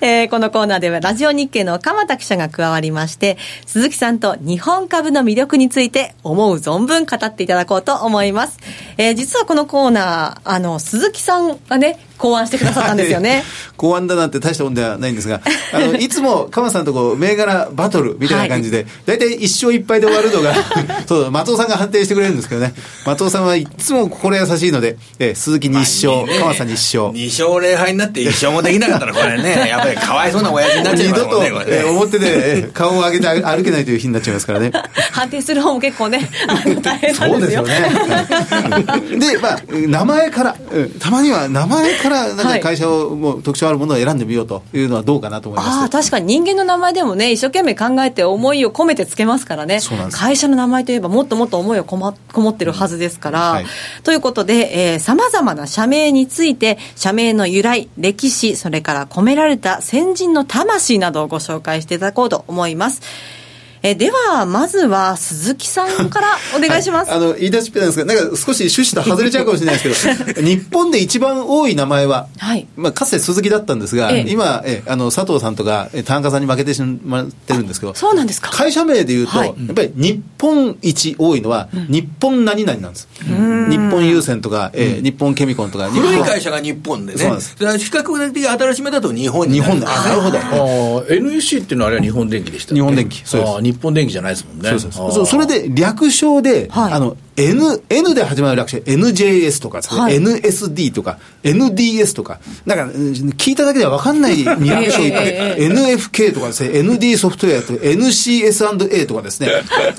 *laughs* えー、このコーナーではラジオ日経の鎌田記者が加わりまして、鈴木さんと日本株の魅力について思う存分語っていただこうと思います。えー、実はこのコーナー、あの、鈴木さんがね、考案してくださったんですよね。考案だなんて大したもんではないんですが、あの、*laughs* いつも鎌さんとこう、銘柄バトルみたいな感じで、大体、一勝一敗で終わるのが *laughs* そう、松尾さんが判定してくれるんですけどね、松尾さんはいつも心優しいので、えー、鈴木に1勝、鎌、まあ、さんに1勝。2勝0敗になって1勝もできなかったら、これね、*laughs* やっぱりかわいそうな親父になっちゃいますもんね、二度と、えー、表で、えー、顔を上げて歩けないという日になっちゃいますからね。判定する方も結構ね、大変なんですよ。そうですよね。で、まあ、名前から、たまには名前から、なんか会社を、もう特徴あるものを選んでみようというのはどうかなと思いますあ確かに人間の名前でもね、一生懸命考えて思いを込めてつけますからね。会社の名前といえばもっともっと思いをこもこもってるはずですから。うんはい、ということで、さまざまな社名について、社名の由来、歴史、それから込められた先人の魂などをご紹介していただこうと思います。えでは、まずは鈴木さんからお願いします。はい、あの、言い出しっぺなんですが、なんか少し趣旨と外れちゃうかもしれないですけど、*laughs* 日本で一番多い名前は、はい、まあ、かつて鈴木だったんですが、え今、えあの、佐藤さんとか、田中さんに負けてしまってるんですけど、そうなんですか。会社名で言うと、はい、やっぱり日本一多いのは、うん、日本何々なんです。日本郵船とか、えー、日本ケミコンとか、古い会社が日本でね。そうなんです。比較的新しめだと日本に日本だ。なるほど。NEC っていうのはあれは日本電機でした日本電機。そうです。日本電機じゃないですもんね。そうそうそれで略称で、はい、あの、N、N で始まる略称、NJS とか、はい、NSD とか、NDS とか、なんか、聞いただけでは分かんない略称いっぱい、NFK とかですね、ND ソフトウェアと NCS&A とかですね、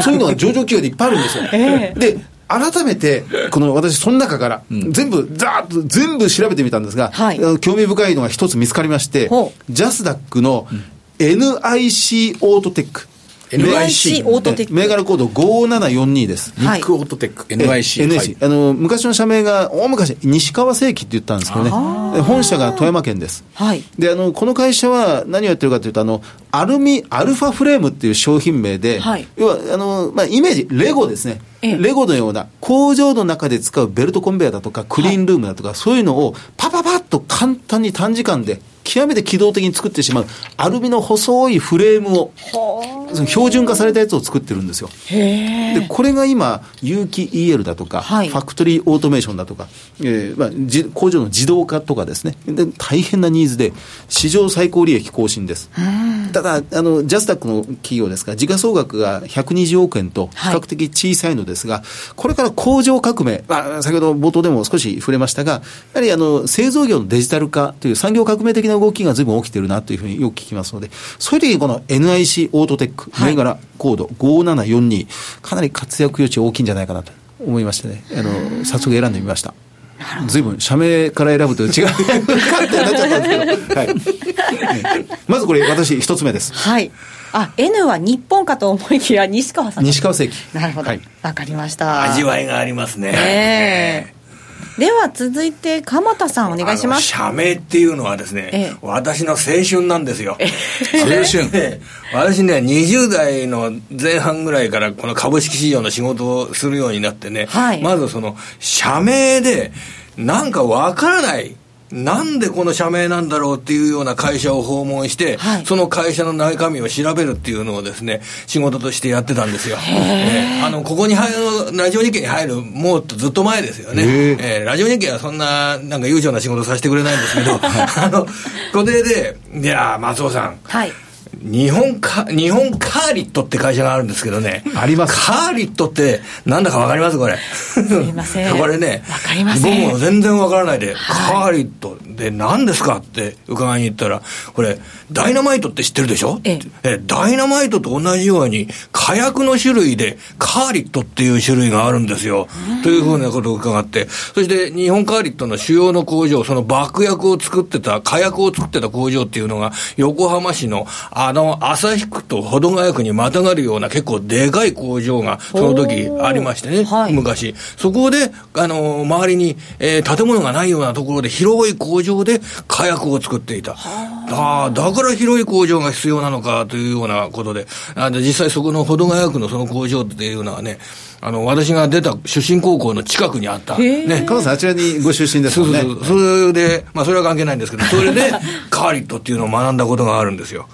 そういうのが上場企業でいっぱいあるんですよ。えー、で、改めて、この私、その中から、全部、ざーっと全部調べてみたんですが、はい、興味深いのが一つ見つかりまして、ジャスダックの NIC オートテック。NIC オートテック。銘柄コード5742です。ニックオートテック、NIC。NIC。あの、昔の社名が、大昔、西川世紀って言ったんですけどね。本社が富山県です。はい。で、あの、この会社は何をやってるかというと、あの、アルミ、アルファフレームっていう商品名で、はい、要は、あの、まあ、イメージ、レゴですね。レゴのような工場の中で使うベルトコンベヤーだとかクリーンルームだとか、そういうのをパパパッと簡単に短時間で極めて機動的に作ってしまう、アルミの細いフレームを、標準化されたやつを作ってるんですよ。で、これが今、有機 EL だとか、はい、ファクトリーオートメーションだとか、えーまあ、工場の自動化とかですね、で大変なニーズで、史上最高利益更新です。ただ、あの、ジャスタックの企業ですから、時価総額が120億円と比較的小さいのですが、はい、これから工場革命、まあ、先ほど冒頭でも少し触れましたが、やはりあの、製造業のデジタル化という産業革命的な動きがずいぶん起きてるなというふうによく聞きますので、そういう時にこの NIC オートテック、銘柄コード5742、かなり活躍余地大きいんじゃないかなと思いましてね、あの、早速選んでみました。ずいぶん社名から選ぶと違う。*laughs* 観点になっちゃったんですけど、はい、まずこれ私一つ目です。はい。あ N は日本かと思いきや西川さん。西川世紀なるほど。わ、はい、かりました。味わいがありますね。ええでは続いて鎌田さんお願いします。社名っていうのはですね、ええ、私の青春なんですよ、青春。*laughs* 私ね20代の前半ぐらいからこの株式市場の仕事をするようになってね、はい、まずその社名でなんかわからないなんでこの社名なんだろうっていうような会社を訪問して、はい、その会社の中身を調べるっていうのをですね、仕事としてやってたんですよ。えー、あの、ここに入る、ラジオ日経に入る、もうずっと前ですよね。えー、ラジオ日経はそんな、なんか悠長な仕事させてくれないんですけど、*laughs* あの、固定で、いや松尾さん、はい、日本カ、日本カーリットって会社があるんですけどね。あります。カーリットってなんだかわかります？これ。すいません。*laughs* これね。わかりません。僕も全然わからないで、カーリットで何ですかって伺いに行ったら、これ、ダイナマイトって知ってるでしょ？ええ。ダイナマイトと同じように、火薬の種類でカーリットっていう種類があるんですよ。というふうなことを伺って、そして日本カーリットの主要の工場、その爆薬を作ってた、火薬を作ってた工場っていうのが、横浜市の、あの、旭区と保土ヶ谷区にまたがるような結構でかい工場がその時ありましてね、はい、昔。そこで、あの、周りに、えー、建物がないようなところで広い工場で火薬を作っていた。ああ、だから広い工場が必要なのかというようなことで、あで実際そこの保土ヶ谷区のその工場っていうのはね、あの、私が出た出身高校の近くにあった。ね。加藤さん、あちらにご出身ですもんね。そうそうそれで、まあ、それは関係ないんですけど、それで、*laughs* カーリットっていうのを学んだことがあるんですよ。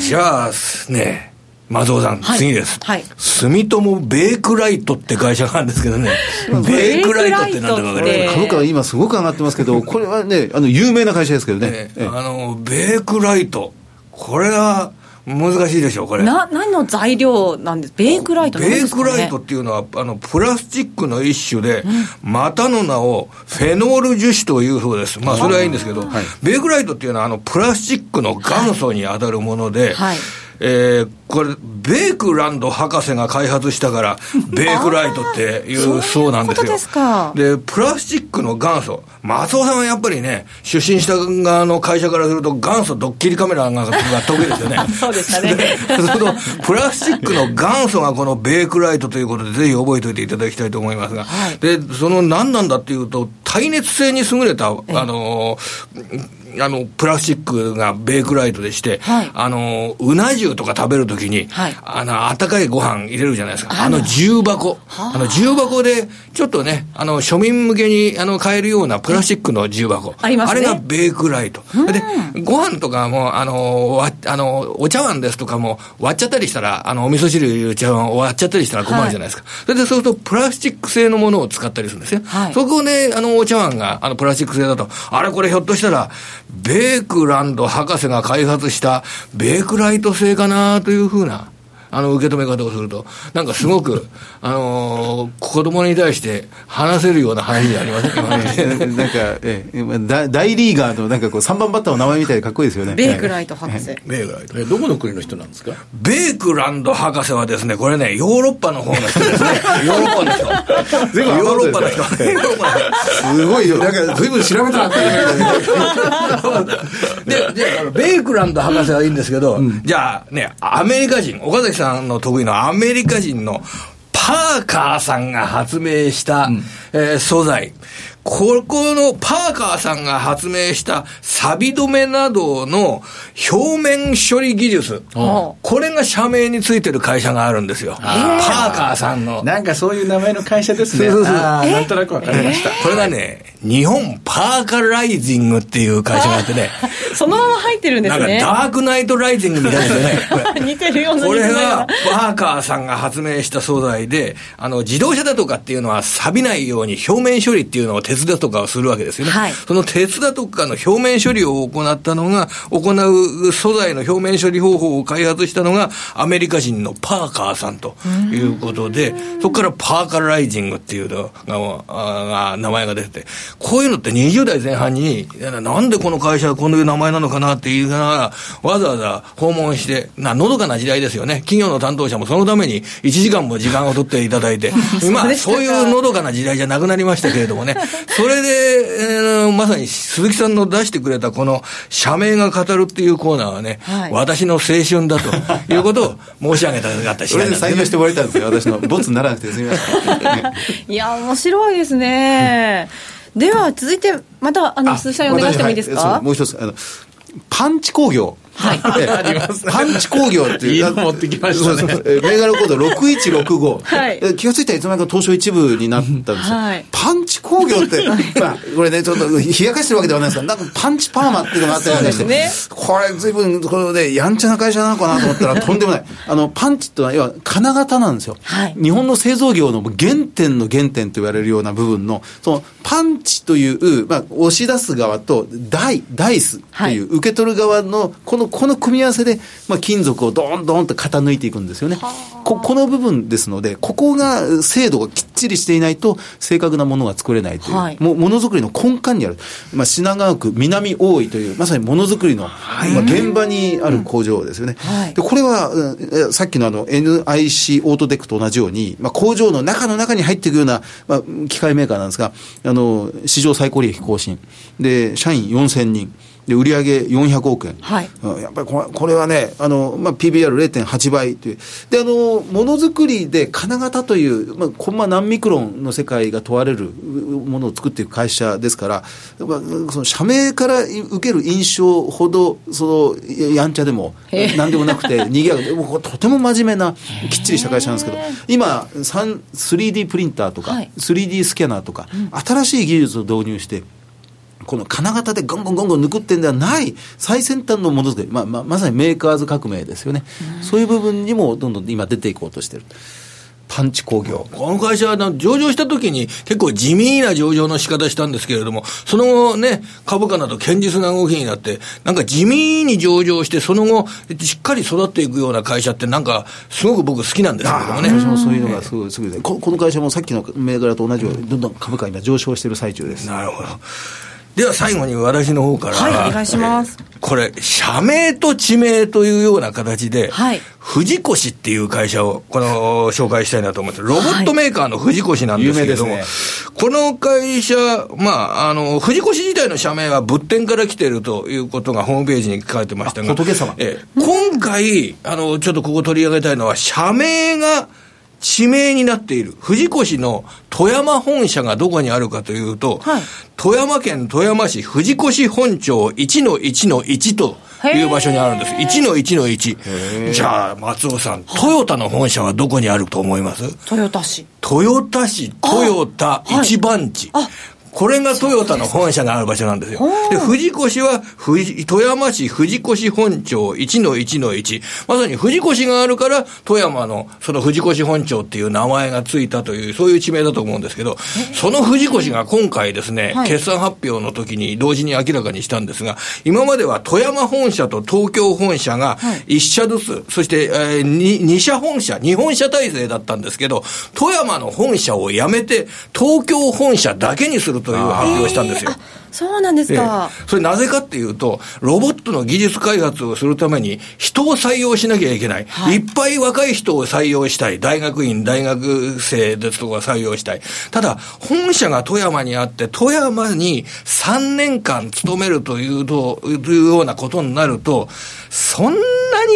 じゃあ、ね、松尾さん、はい、次です。はい。住友ベイクライトって会社があるんですけどね。*laughs* ベイクライトってなんだかわかります？株価は今すごく上がってますけど、*laughs* これはね、あの、有名な会社ですけどね。ねあの、ベイクライト。これは、難しいでしょう、これ。な、何の材料なんです？ベイクライトベイクライトっていうのは、あの、プラスチックの一種で、うん、またの名をフェノール樹脂というそうです。まあ、それはいいんですけど、はい、ベイクライトっていうのは、あの、プラスチックの元祖に当たるもので、はい、はい。えー、これ、ベイクランド博士が開発したから、*laughs* ベイクライトっていうそうなんですよ。でプラスチックの元祖。松尾さんはやっぱりね、出身した側の会社からすると元祖ドッキリカメラが得意ですよね。*laughs* そうでしたね。その、プラスチックの元祖がこのベイクライトということで、ぜひ覚えておいていただきたいと思いますが。はい、で、その何なんだっていうと、耐熱性に優れた、あのあの、プラスチックがベイクライトでして、はい、あの、うな重とか食べるときに、はい、あの、温かいご飯入れるじゃないですか。あの重箱。あの重箱で、ちょっとね、あの、庶民向けに、あの、買えるようなプラスチックの重箱。ありますね。あれがベイクライト。で、ご飯とかも、あの、わ、あの、お茶碗ですとかも割っちゃったりしたら、あの、お味噌汁入れ茶碗割っちゃったりしたら困るじゃないですか。はい、それで、そうすると、プラスチック製のものを使ったりするんですよ。はい、そこをね、あの、お茶碗が、あの、プラスチック製だと、あれこれひょっとしたら、ベイクランド博士が開発したベイクライト製かなというふうな、あの、受け止め方をすると、なんかすごく、あのー、子供に対して話せるような話になりません？か、*laughs* ね、なんか、ええ、大リーガーのなんかこう、3番バッターの名前みたいでかっこいいですよね。ベイクライト博士。ベイクライト。え、どこの国の人なんですか？ベイクランド博士はですね、これね、ヨーロッパの方の人ですね。*laughs* ヨーロッパの人。全部ヨーロッパの人。すごいよ。なんか、ずいぶん調べたなって。*laughs* で、で、ベイクランド博士はいいんですけど、うん、じゃあね、アメリカ人、岡崎さんの得意のアメリカ人のパーカーさんが発明した、えー、素材。ここのパーカーさんが発明した錆止めなどの表面処理技術。これが社名についてる会社があるんですよ。パーカーさんの。なんかそういう名前の会社ですね。そうそうそうなんとなくわかりました。これがね、日本パーカライジングっていう会社があってね。*laughs* そのまま入ってるんですね。なんかダークナイトライジングみたいなね。*laughs* 似てるようなこれがパーカーさんが発明した素材で、あの、自動車だとかっていうのは錆びないように表面処理っていうのを鉄だとかをするわけですよね。はい、その鉄だとかの表面処理を行ったのが、行う素材の表面処理方法を開発したのが、アメリカ人のパーカーさんということで、そこからパーカライジングっていうのが、名前が出て、こういうのって20代前半に、なんでこの会社はこういう名前なのかなって言いながら、わざわざ訪問して、な、のどかな時代ですよね。企業の担当者もそのために1時間も時間を取っていただいて、*laughs* まあ、そういうのどかな時代じゃなくなりましたけれどもね、*laughs* それで、えー、まさに鈴木さんの出してくれたこの社名が語るっていうコーナーはね、はい、私の青春だと *laughs* いうことを申し上げたかったし、ね、それで採用してもらいたんですよ、私の。*laughs* ボツにならなくてすみません。いや、面白いですね。では、続いて、また、あの、鈴木さんお願いしてもいいですか、はい、もう一つ、あの、パンチ工業。はい。*laughs* パンチ工業っていう。いいの持ってきましたね。そうそう銘柄コード6165。はい。気がついたらいつの間にか東証一部になったんですよ。はい。パンチ工業って、まあ、これね、ちょっと冷やかしてるわけではないですが、なんかパンチパーマっていうのがあったりして、ね、これ随分、これで、やんちゃな会社なのかなと思ったら、とんでもない。あの、パンチってのは、要は、金型なんですよ。はい。日本の製造業の原点の原点と言われるような部分の、その、パンチという、まあ、押し出す側と、ダイ、ダイスという、受け取る側の、この、この組み合わせで、まあ、金属をどんどんと傾いていくんですよね。ここの部分ですので、ここが精度がきっちりしていないと、正確なものが作れないという、はい、もものづくりの根幹にある、まあ、品川区南大井という、まさにものづくりの、はい、まあ、現場にある工場ですよね。はい、でこれは、うん、さっきのあの NIC オートテックと同じように、まあ、工場の中の中に入っていくような、まあ、機械メーカーなんですが、あの史上最高利益更新、で社員4000人。で売上400億円、はい、やっぱりこれこれはね、あのまあ、PBR0.8 倍という、であのものづくりで金型という、まあ、コンマ何ミクロンの世界が問われるものを作っていく会社ですから、その社名から受ける印象ほど、そのやんちゃでも、なんでもなくて、*laughs* にぎやかで、とても真面目な、きっちりした会社なんですけど、今、3D プリンターとか、はい、3D スキャナーとか、新しい技術を導入して、この金型でゴンゴンゴンゴン抜くってんではない最先端のものづくり、まあまあ、まさにメーカーズ革命ですよね、うん、そういう部分にもどんどん今出ていこうとしてる。パンチ工業。この会社は上場した時に結構地味な上場の仕方したんですけれども、その後ね、株価など堅実な動きになって、なんか地味に上場して、その後、しっかり育っていくような会社って、なんか、すごく僕好きなんですけどもね。私もそういうのがすごい、すごいここの会社もさっきの銘柄と同じように、どんどん株価今上昇している最中です。なるほど。では最後に私の方から。はい、お願いします。これ、社名と地名というような形で、はい、藤越っていう会社を、この、紹介したいなと思って、ロボットメーカーの藤越なんですけれども、はいね、この会社、まあ、あの、藤越自体の社名は仏典から来てるということがホームページに書かれてましたが、仏様。え今回、あの、ちょっとここ取り上げたいのは、社名が、地名になっている、藤越の富山本社がどこにあるかというと、はい、富山県富山市藤越本町1の1の1という場所にあるんです。1の1の1。じゃあ、松尾さん、トヨタの本社はどこにあると思います？トヨタ市。トヨタ市、トヨタ一番地。はいこれがトヨタの本社がある場所なんですよ。で、藤越は富山市藤越本町1の1の1。まさに藤越があるから、富山のその藤越本町っていう名前がついたという、そういう地名だと思うんですけど、その藤越が今回ですね、はい、決算発表の時に同時に明らかにしたんですが、今までは富山本社と東京本社が1社ずつ、そして、えー、2, 2社本社、日本社体制だったんですけど、富山の本社をやめて、東京本社だけにするとという発表をしたんですよ。そうなんですか、それなぜかっていうと、ロボットの技術開発をするために、人を採用しなきゃいけない、はい、いっぱい若い人を採用したい、大学院、大学生ですとか採用したい、ただ、本社が富山にあって、富山に3年間勤めるというというようなことになると、そんな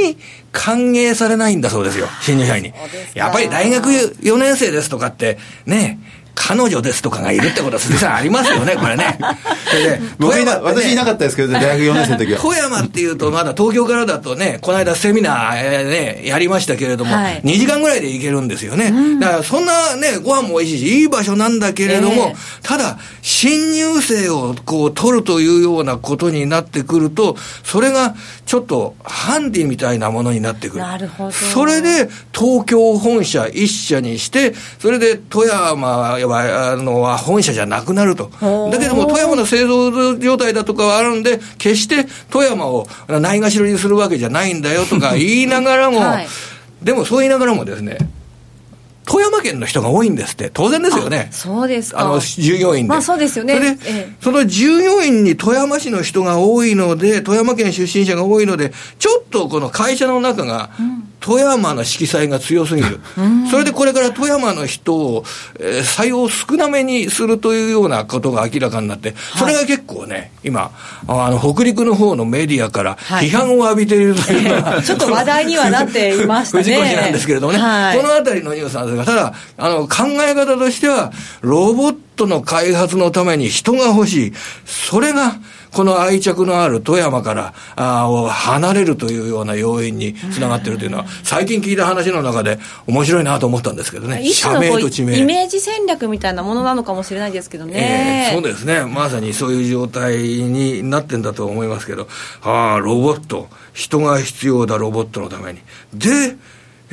に歓迎されないんだそうですよ、新入社員に。やっぱり大学4年生ですとかって、ね、彼女ですとかがいるってことは鈴木さんありますよね、これね。で、*laughs* 僕いな、私いなかったですけどね、大学4年生の時は。富山っていうと、まだ東京からだとね、この間セミナー、えー、ね、やりましたけれども、はい、2時間ぐらいで行けるんですよね。うん、だからそんなね、ご飯も美味しいし、いい場所なんだけれども、えー、ただ、新入生をこう取るというようなことになってくると、それがちょっとハンディみたいなものになってくる。なるほど。それで、東京本社一社にして、それで富山はあのは本社じゃなくなると。だけども、富山の製造状態だとかはあるんで、決して富山をないがしろにするわけじゃないんだよとか言いながらも、*laughs* はい、でもそう言いながらもですね、富山県の人が多いんですって、当然ですよね。そうですあの、従業員で。まあそうですよね。で、ええ、その従業員に富山市の人が多いので、富山県出身者が多いので、ちょっとこの会社の中が、富山の色彩が強すぎる。それでこれから富山の人を、えー、採用少なめにするというようなことが明らかになって、それが結構ね、今、あの、北陸の方のメディアから批判を浴びているというのは、ちょっと話題にはなっていましたね。*laughs* 藤越なんですけれどもね、はい、このあたりのニュースなんですが、ただ、あの、考え方としては、ロボットの開発のために人が欲しい。それが、この愛着のある富山からあを離れるというような要因につながっているというのは、最近聞いた話の中で面白いなと思ったんですけどね。社名と地名。イメージ戦略みたいなものなのかもしれないですけどね。えー、そうですね。まさにそういう状態になってんだと思いますけど、ああ、ロボット、人が必要だ、ロボットのために。で、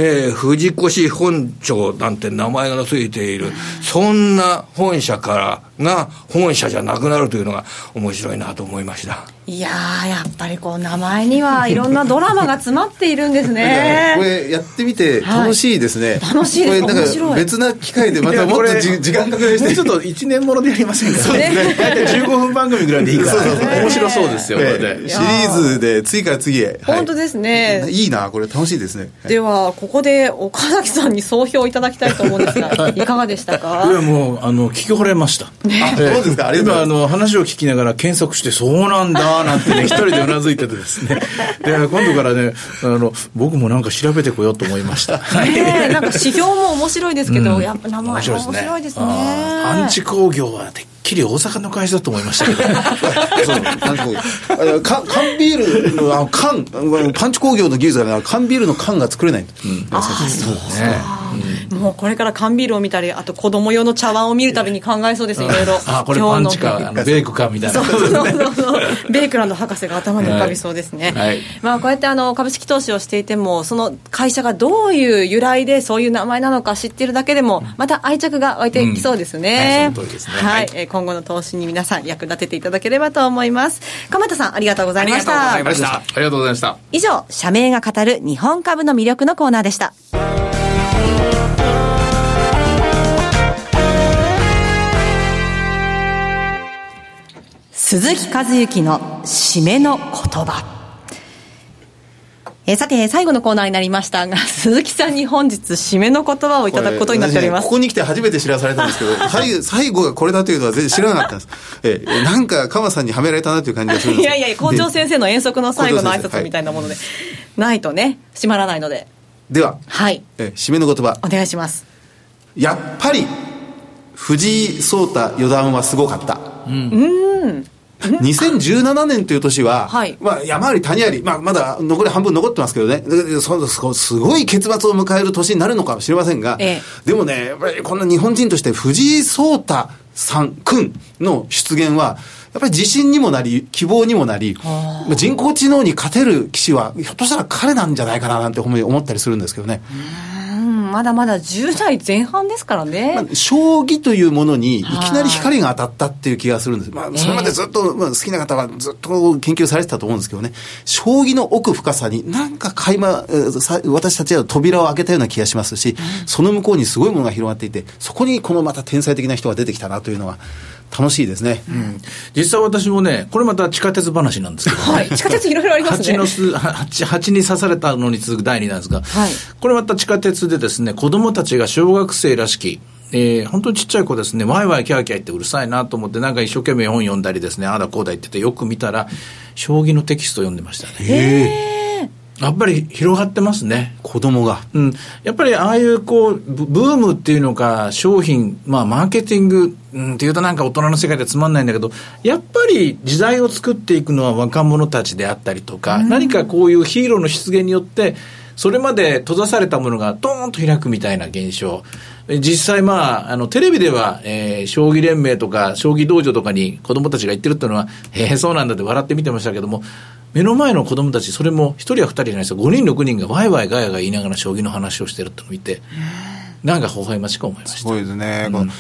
えー、藤越本庁なんて名前が付いている、そんな本社からが本社じゃなくなるというのが面白いなと思いました。いややっぱりこう名前にはいろんなドラマが詰まっているんですね。*laughs* これやってみて楽しいですね、はい、楽しいです。これなんか別な機会でまたもっと時間かけしてちょっと1年ものでやりませんかそうですね。大体15分番組ぐらいでいいから、面白そうですよ、ね、シリーズで次から次へ、本当ですね。いいなこれ楽しいですね。ではここで岡崎さんに総評いただきたいと思うんですがいかがでしたか？いやもうあの聞き惚れました、ね、あそうですか？ありがとうございます。今あの話を聞きながら検索してそうなんだなんてね一人でうなずいててですね、*laughs* で今度からねあの、僕もなんか調べてこようと思いました。ねなんか指標も面白いですけど、うん、やっぱ名前も面白いですね。アンチ工業はてっきり大阪の会社だと思いましたけど。*laughs* そう、なんか缶ビールの、あの缶、パンチ工業の技術が缶ビールの缶が作れない。うん、あそうですね。もうこれから缶ビールを見たり、あと子供用の茶碗を見るたびに考えそうです、いろいろ。あ、これパンチか、ベークかみたいな。そうそうそうベークランド博士が頭に浮かびそうですね。はい、まあこうやってあの株式投資をしていても、その会社がどういう由来でそういう名前なのか知ってるだけでも、また愛着が湧いてきそうですね。うん、はい、ね、はい、今後の投資に皆さん役立てていただければと思います。鎌田さん、ありがとうございました。ありがとうございました。ありがとうございました。以上、社名が語る日本株の魅力のコーナーでした。鈴木和之の締めの言葉。えさて、最後のコーナーになりましたが、*laughs* 鈴木さんに本日、締めの言葉をいただくことになっております。ここに来て初めて知らされたんですけど、*laughs* 最最後がこれだというのは全然知らなかったんです。*laughs* えなんか、鎌さんにはめられたなという感じがするんですいやいや、校長先生の遠足の最後の挨拶みたいなもので、はい、ないとね、閉まらないので。では、はい。え締めの言葉。お願いします。やっぱり、藤井聡太四段はすごかった。うん。うん2017年という年は、はい、まあ、山あり谷あり、まあ、まだ残り半分残ってますけどね、そすごい結末を迎える年になるのかもしれませんが、ええ、でもね、やっぱりこんな日本人として藤井聡太さん、君の出現は、やっぱり自信にもなり、希望にもなり、人工知能に勝てる棋士は、ひょっとしたら彼なんじゃないかななんて思ったりするんですけどね。まだまだ10代前半ですからね、まあ、将棋というものにい。きなり光が当たったっていう気がするんです、まあ、それまでずっと、まあ、好きな方はずっと研究されてたと思うんですけどね、将棋の奥深さに、なんか垣間、私たちは扉を開けたような気がしますし、その向こうにすごいものが広がっていて、そこにこのまた天才的な人が出てきたなというのは、楽しいですね、うん、実際私もね、これまた地下鉄話なんですけど、はい、地下鉄いろいろありますね。蜂の蜂蜂に刺されたのに続く第2なんですが、はい、これまた地下鉄でですね、子供たちが小学生らしき、えー、本当にちっちゃい子ですね、ワイワイキャーキャー言ってうるさいなと思って、なんか一生懸命本読んだりですね、ああだこうだ言ってて、よく見たら、将棋のテキスト読んでましたね。へやっぱり広がってますね。子供が。うん。やっぱりああいうこう、ブームっていうのか、商品、まあマーケティング、うん、っていうとなんか大人の世界でつまんないんだけど、やっぱり時代を作っていくのは若者たちであったりとか、何かこういうヒーローの出現によって、それまで閉ざされたものがドーンと開くみたいな現象。実際まあ、あの、テレビでは、えー、将棋連盟とか、将棋道場とかに子供たちが行ってるっていうのは、へえ、そうなんだって笑って見てましたけども、目の前の子供たち、それも一人や二人じゃないですよ、5人、6人がワイワイガヤガヤ言いながら将棋の話をしてるってのを見て、なんか微笑ましく思いました。すごいですね。うん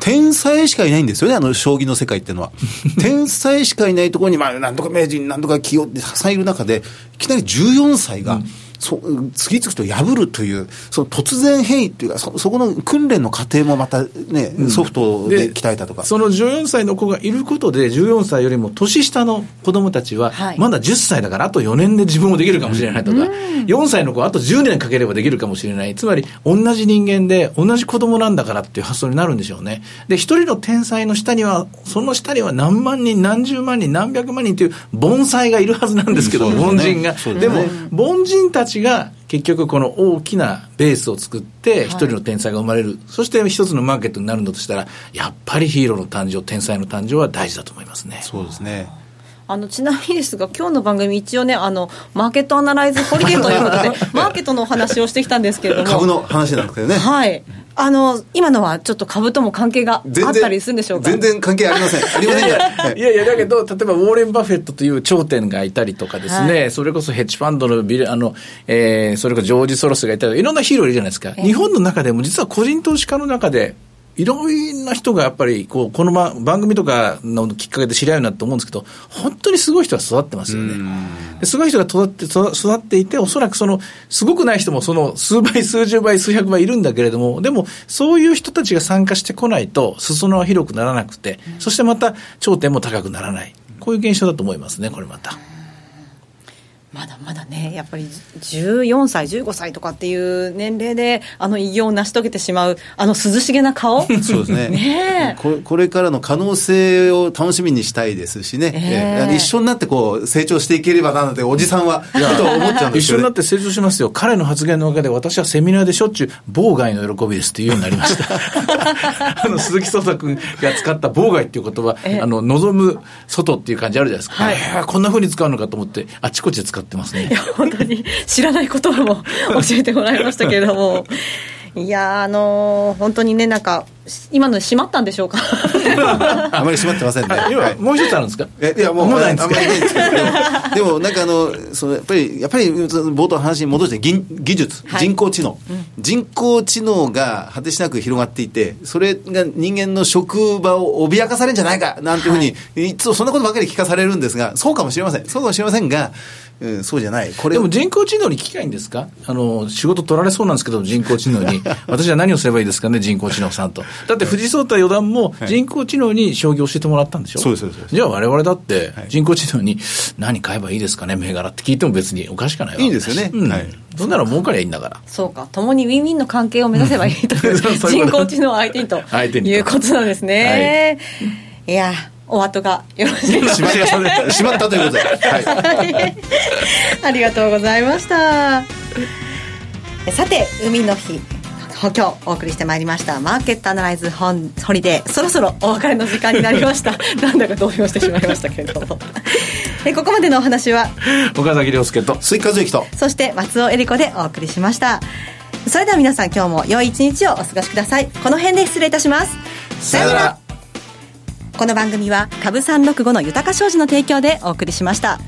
天才しかいないんですよね、あの将棋の世界っていうのは。*laughs* 天才しかいないところに、まあ、なんとか名人、なんとか清ってたくさんいる中で、いきなり14歳が、うんそ次々と破るという、その突然変異っていうか、そそこの訓練の過程もまたね、ソフトで鍛えたとか。その14歳の子がいることで、14歳よりも年下の子供たちは、まだ10歳だから、あと4年で自分もできるかもしれないとか、4歳の子はあと10年かければできるかもしれない。つまり、同じ人間で、同じ子供なんだからっていう発想になるんでしょうね。で、一人の天才の下には、その下には何万人、何十万人、何百万人という盆栽がいるはずなんですけど、凡人が。でも、凡人たちちが結局この大きなベースを作って一人の天才が生まれる、はい、そして一つのマーケットになるんだとしたらやっぱりヒーローの誕生天才の誕生は大事だと思いますね。そうですねあのちなみにですが、今日の番組、一応ね、あのマーケットアナライズホリデーということで、*laughs* マーケットのお話をしてきたんですけれども、株の話なんですけどね。はい、あの今のはちょっと株とも関係があったりするんでしょうか？全然関係ありません。*laughs* ありません *laughs* いやいや、だけど、例えばウォーレン・バフェットという頂点がいたりとかですね、はい、それこそヘッジファンドのビル、あの、えー、それこそジョージ・ソロスがいたり、いろんなヒーローいるじゃないですか。日本の中でも実は個人投資家の中で、いろんな人がやっぱりこうこの番組とかのきっかけで知り合うなと思うんですけど、本当にすごい人が育ってますよね。すごい人が育って育っていて、おそらくその、すごくない人もその数倍、数十倍、数百倍いるんだけれども、でも、そういう人たちが参加してこないと、裾野は広くならなくて、そしてまた頂点も高くならない。こういう現象だと思いますね、これまた。まだまだね、やっぱり14歳、15歳とかっていう年齢で、あの偉業を成し遂げてしまう、あの涼しげな顔、*laughs* そうですね。ねこ、これからの可能性を楽しみにしたいですしね、え。ー、一緒になってこう成長していければなので、おじさんは、*laughs* と思っちゃうんです一緒になって成長しますよ、彼の発言のおかげで、私はセミナーでしょっちゅう、妨害の喜びですっていうようになりました。*laughs* あの鈴木聡太君が使った妨害っていう言葉、あの望む外っていう感じあるじゃないですか、はい、こんなふうに使うのかと思って、あちこちで使ってますね。いや、本当に知らないことも *laughs* 教えてもらいましたけれども。いやあのー、本当にね、なんか、今の閉まったんでしょうか？*laughs* あまり閉まってませんね。今、もう一つあるんですか？えいや、もう、あんまりないんですけど、でも、なんかあの、そのやっぱり、やっぱり、冒頭の話に戻して、技技術、人工知能、うん、人工知能が果てしなく広がっていて、それが人間の職場を脅かされるんじゃないか、なんていうふうに、はい、いつもそんなことばかり聞かされるんですが、そうかもしれません。そうかもしれませんが、うん、そうじゃない。これ。でも人工知能に聞きたいんですか？あの、仕事取られそうなんですけど、人工知能に。*laughs* 私は何をすればいいですかね、人工知能さんと。だって藤井聡太四段も人工知能に将棋を教えてもらったんでしょ、そうです、そうです。じゃあ我々だって人工知能に何買えばいいですかね、銘柄って聞いても別におかしくないわいいですよね。うん。はい。そんなら儲かりゃいいんだから。そうか。共にウィンウィンの関係を目指せばいいという人工知能相手にということなんですね。はい、いやお後がよろしいですか、ね、*laughs* しまったということで、はい、ありがとうございました。さて海の日今日お送りしてまいりましたマーケットアナライズホリデー。そろそろお別れの時間になりました。*laughs* なんだか動揺してしまいましたけれども。*laughs* えここまでのお話は？岡崎良介と。鈴木一之と。そして松尾英里子でお送りしました。それでは皆さん今日も良い一日をお過ごしください。この辺で失礼いたします。さよなら。この番組は株365の豊商事の提供でお送りしました。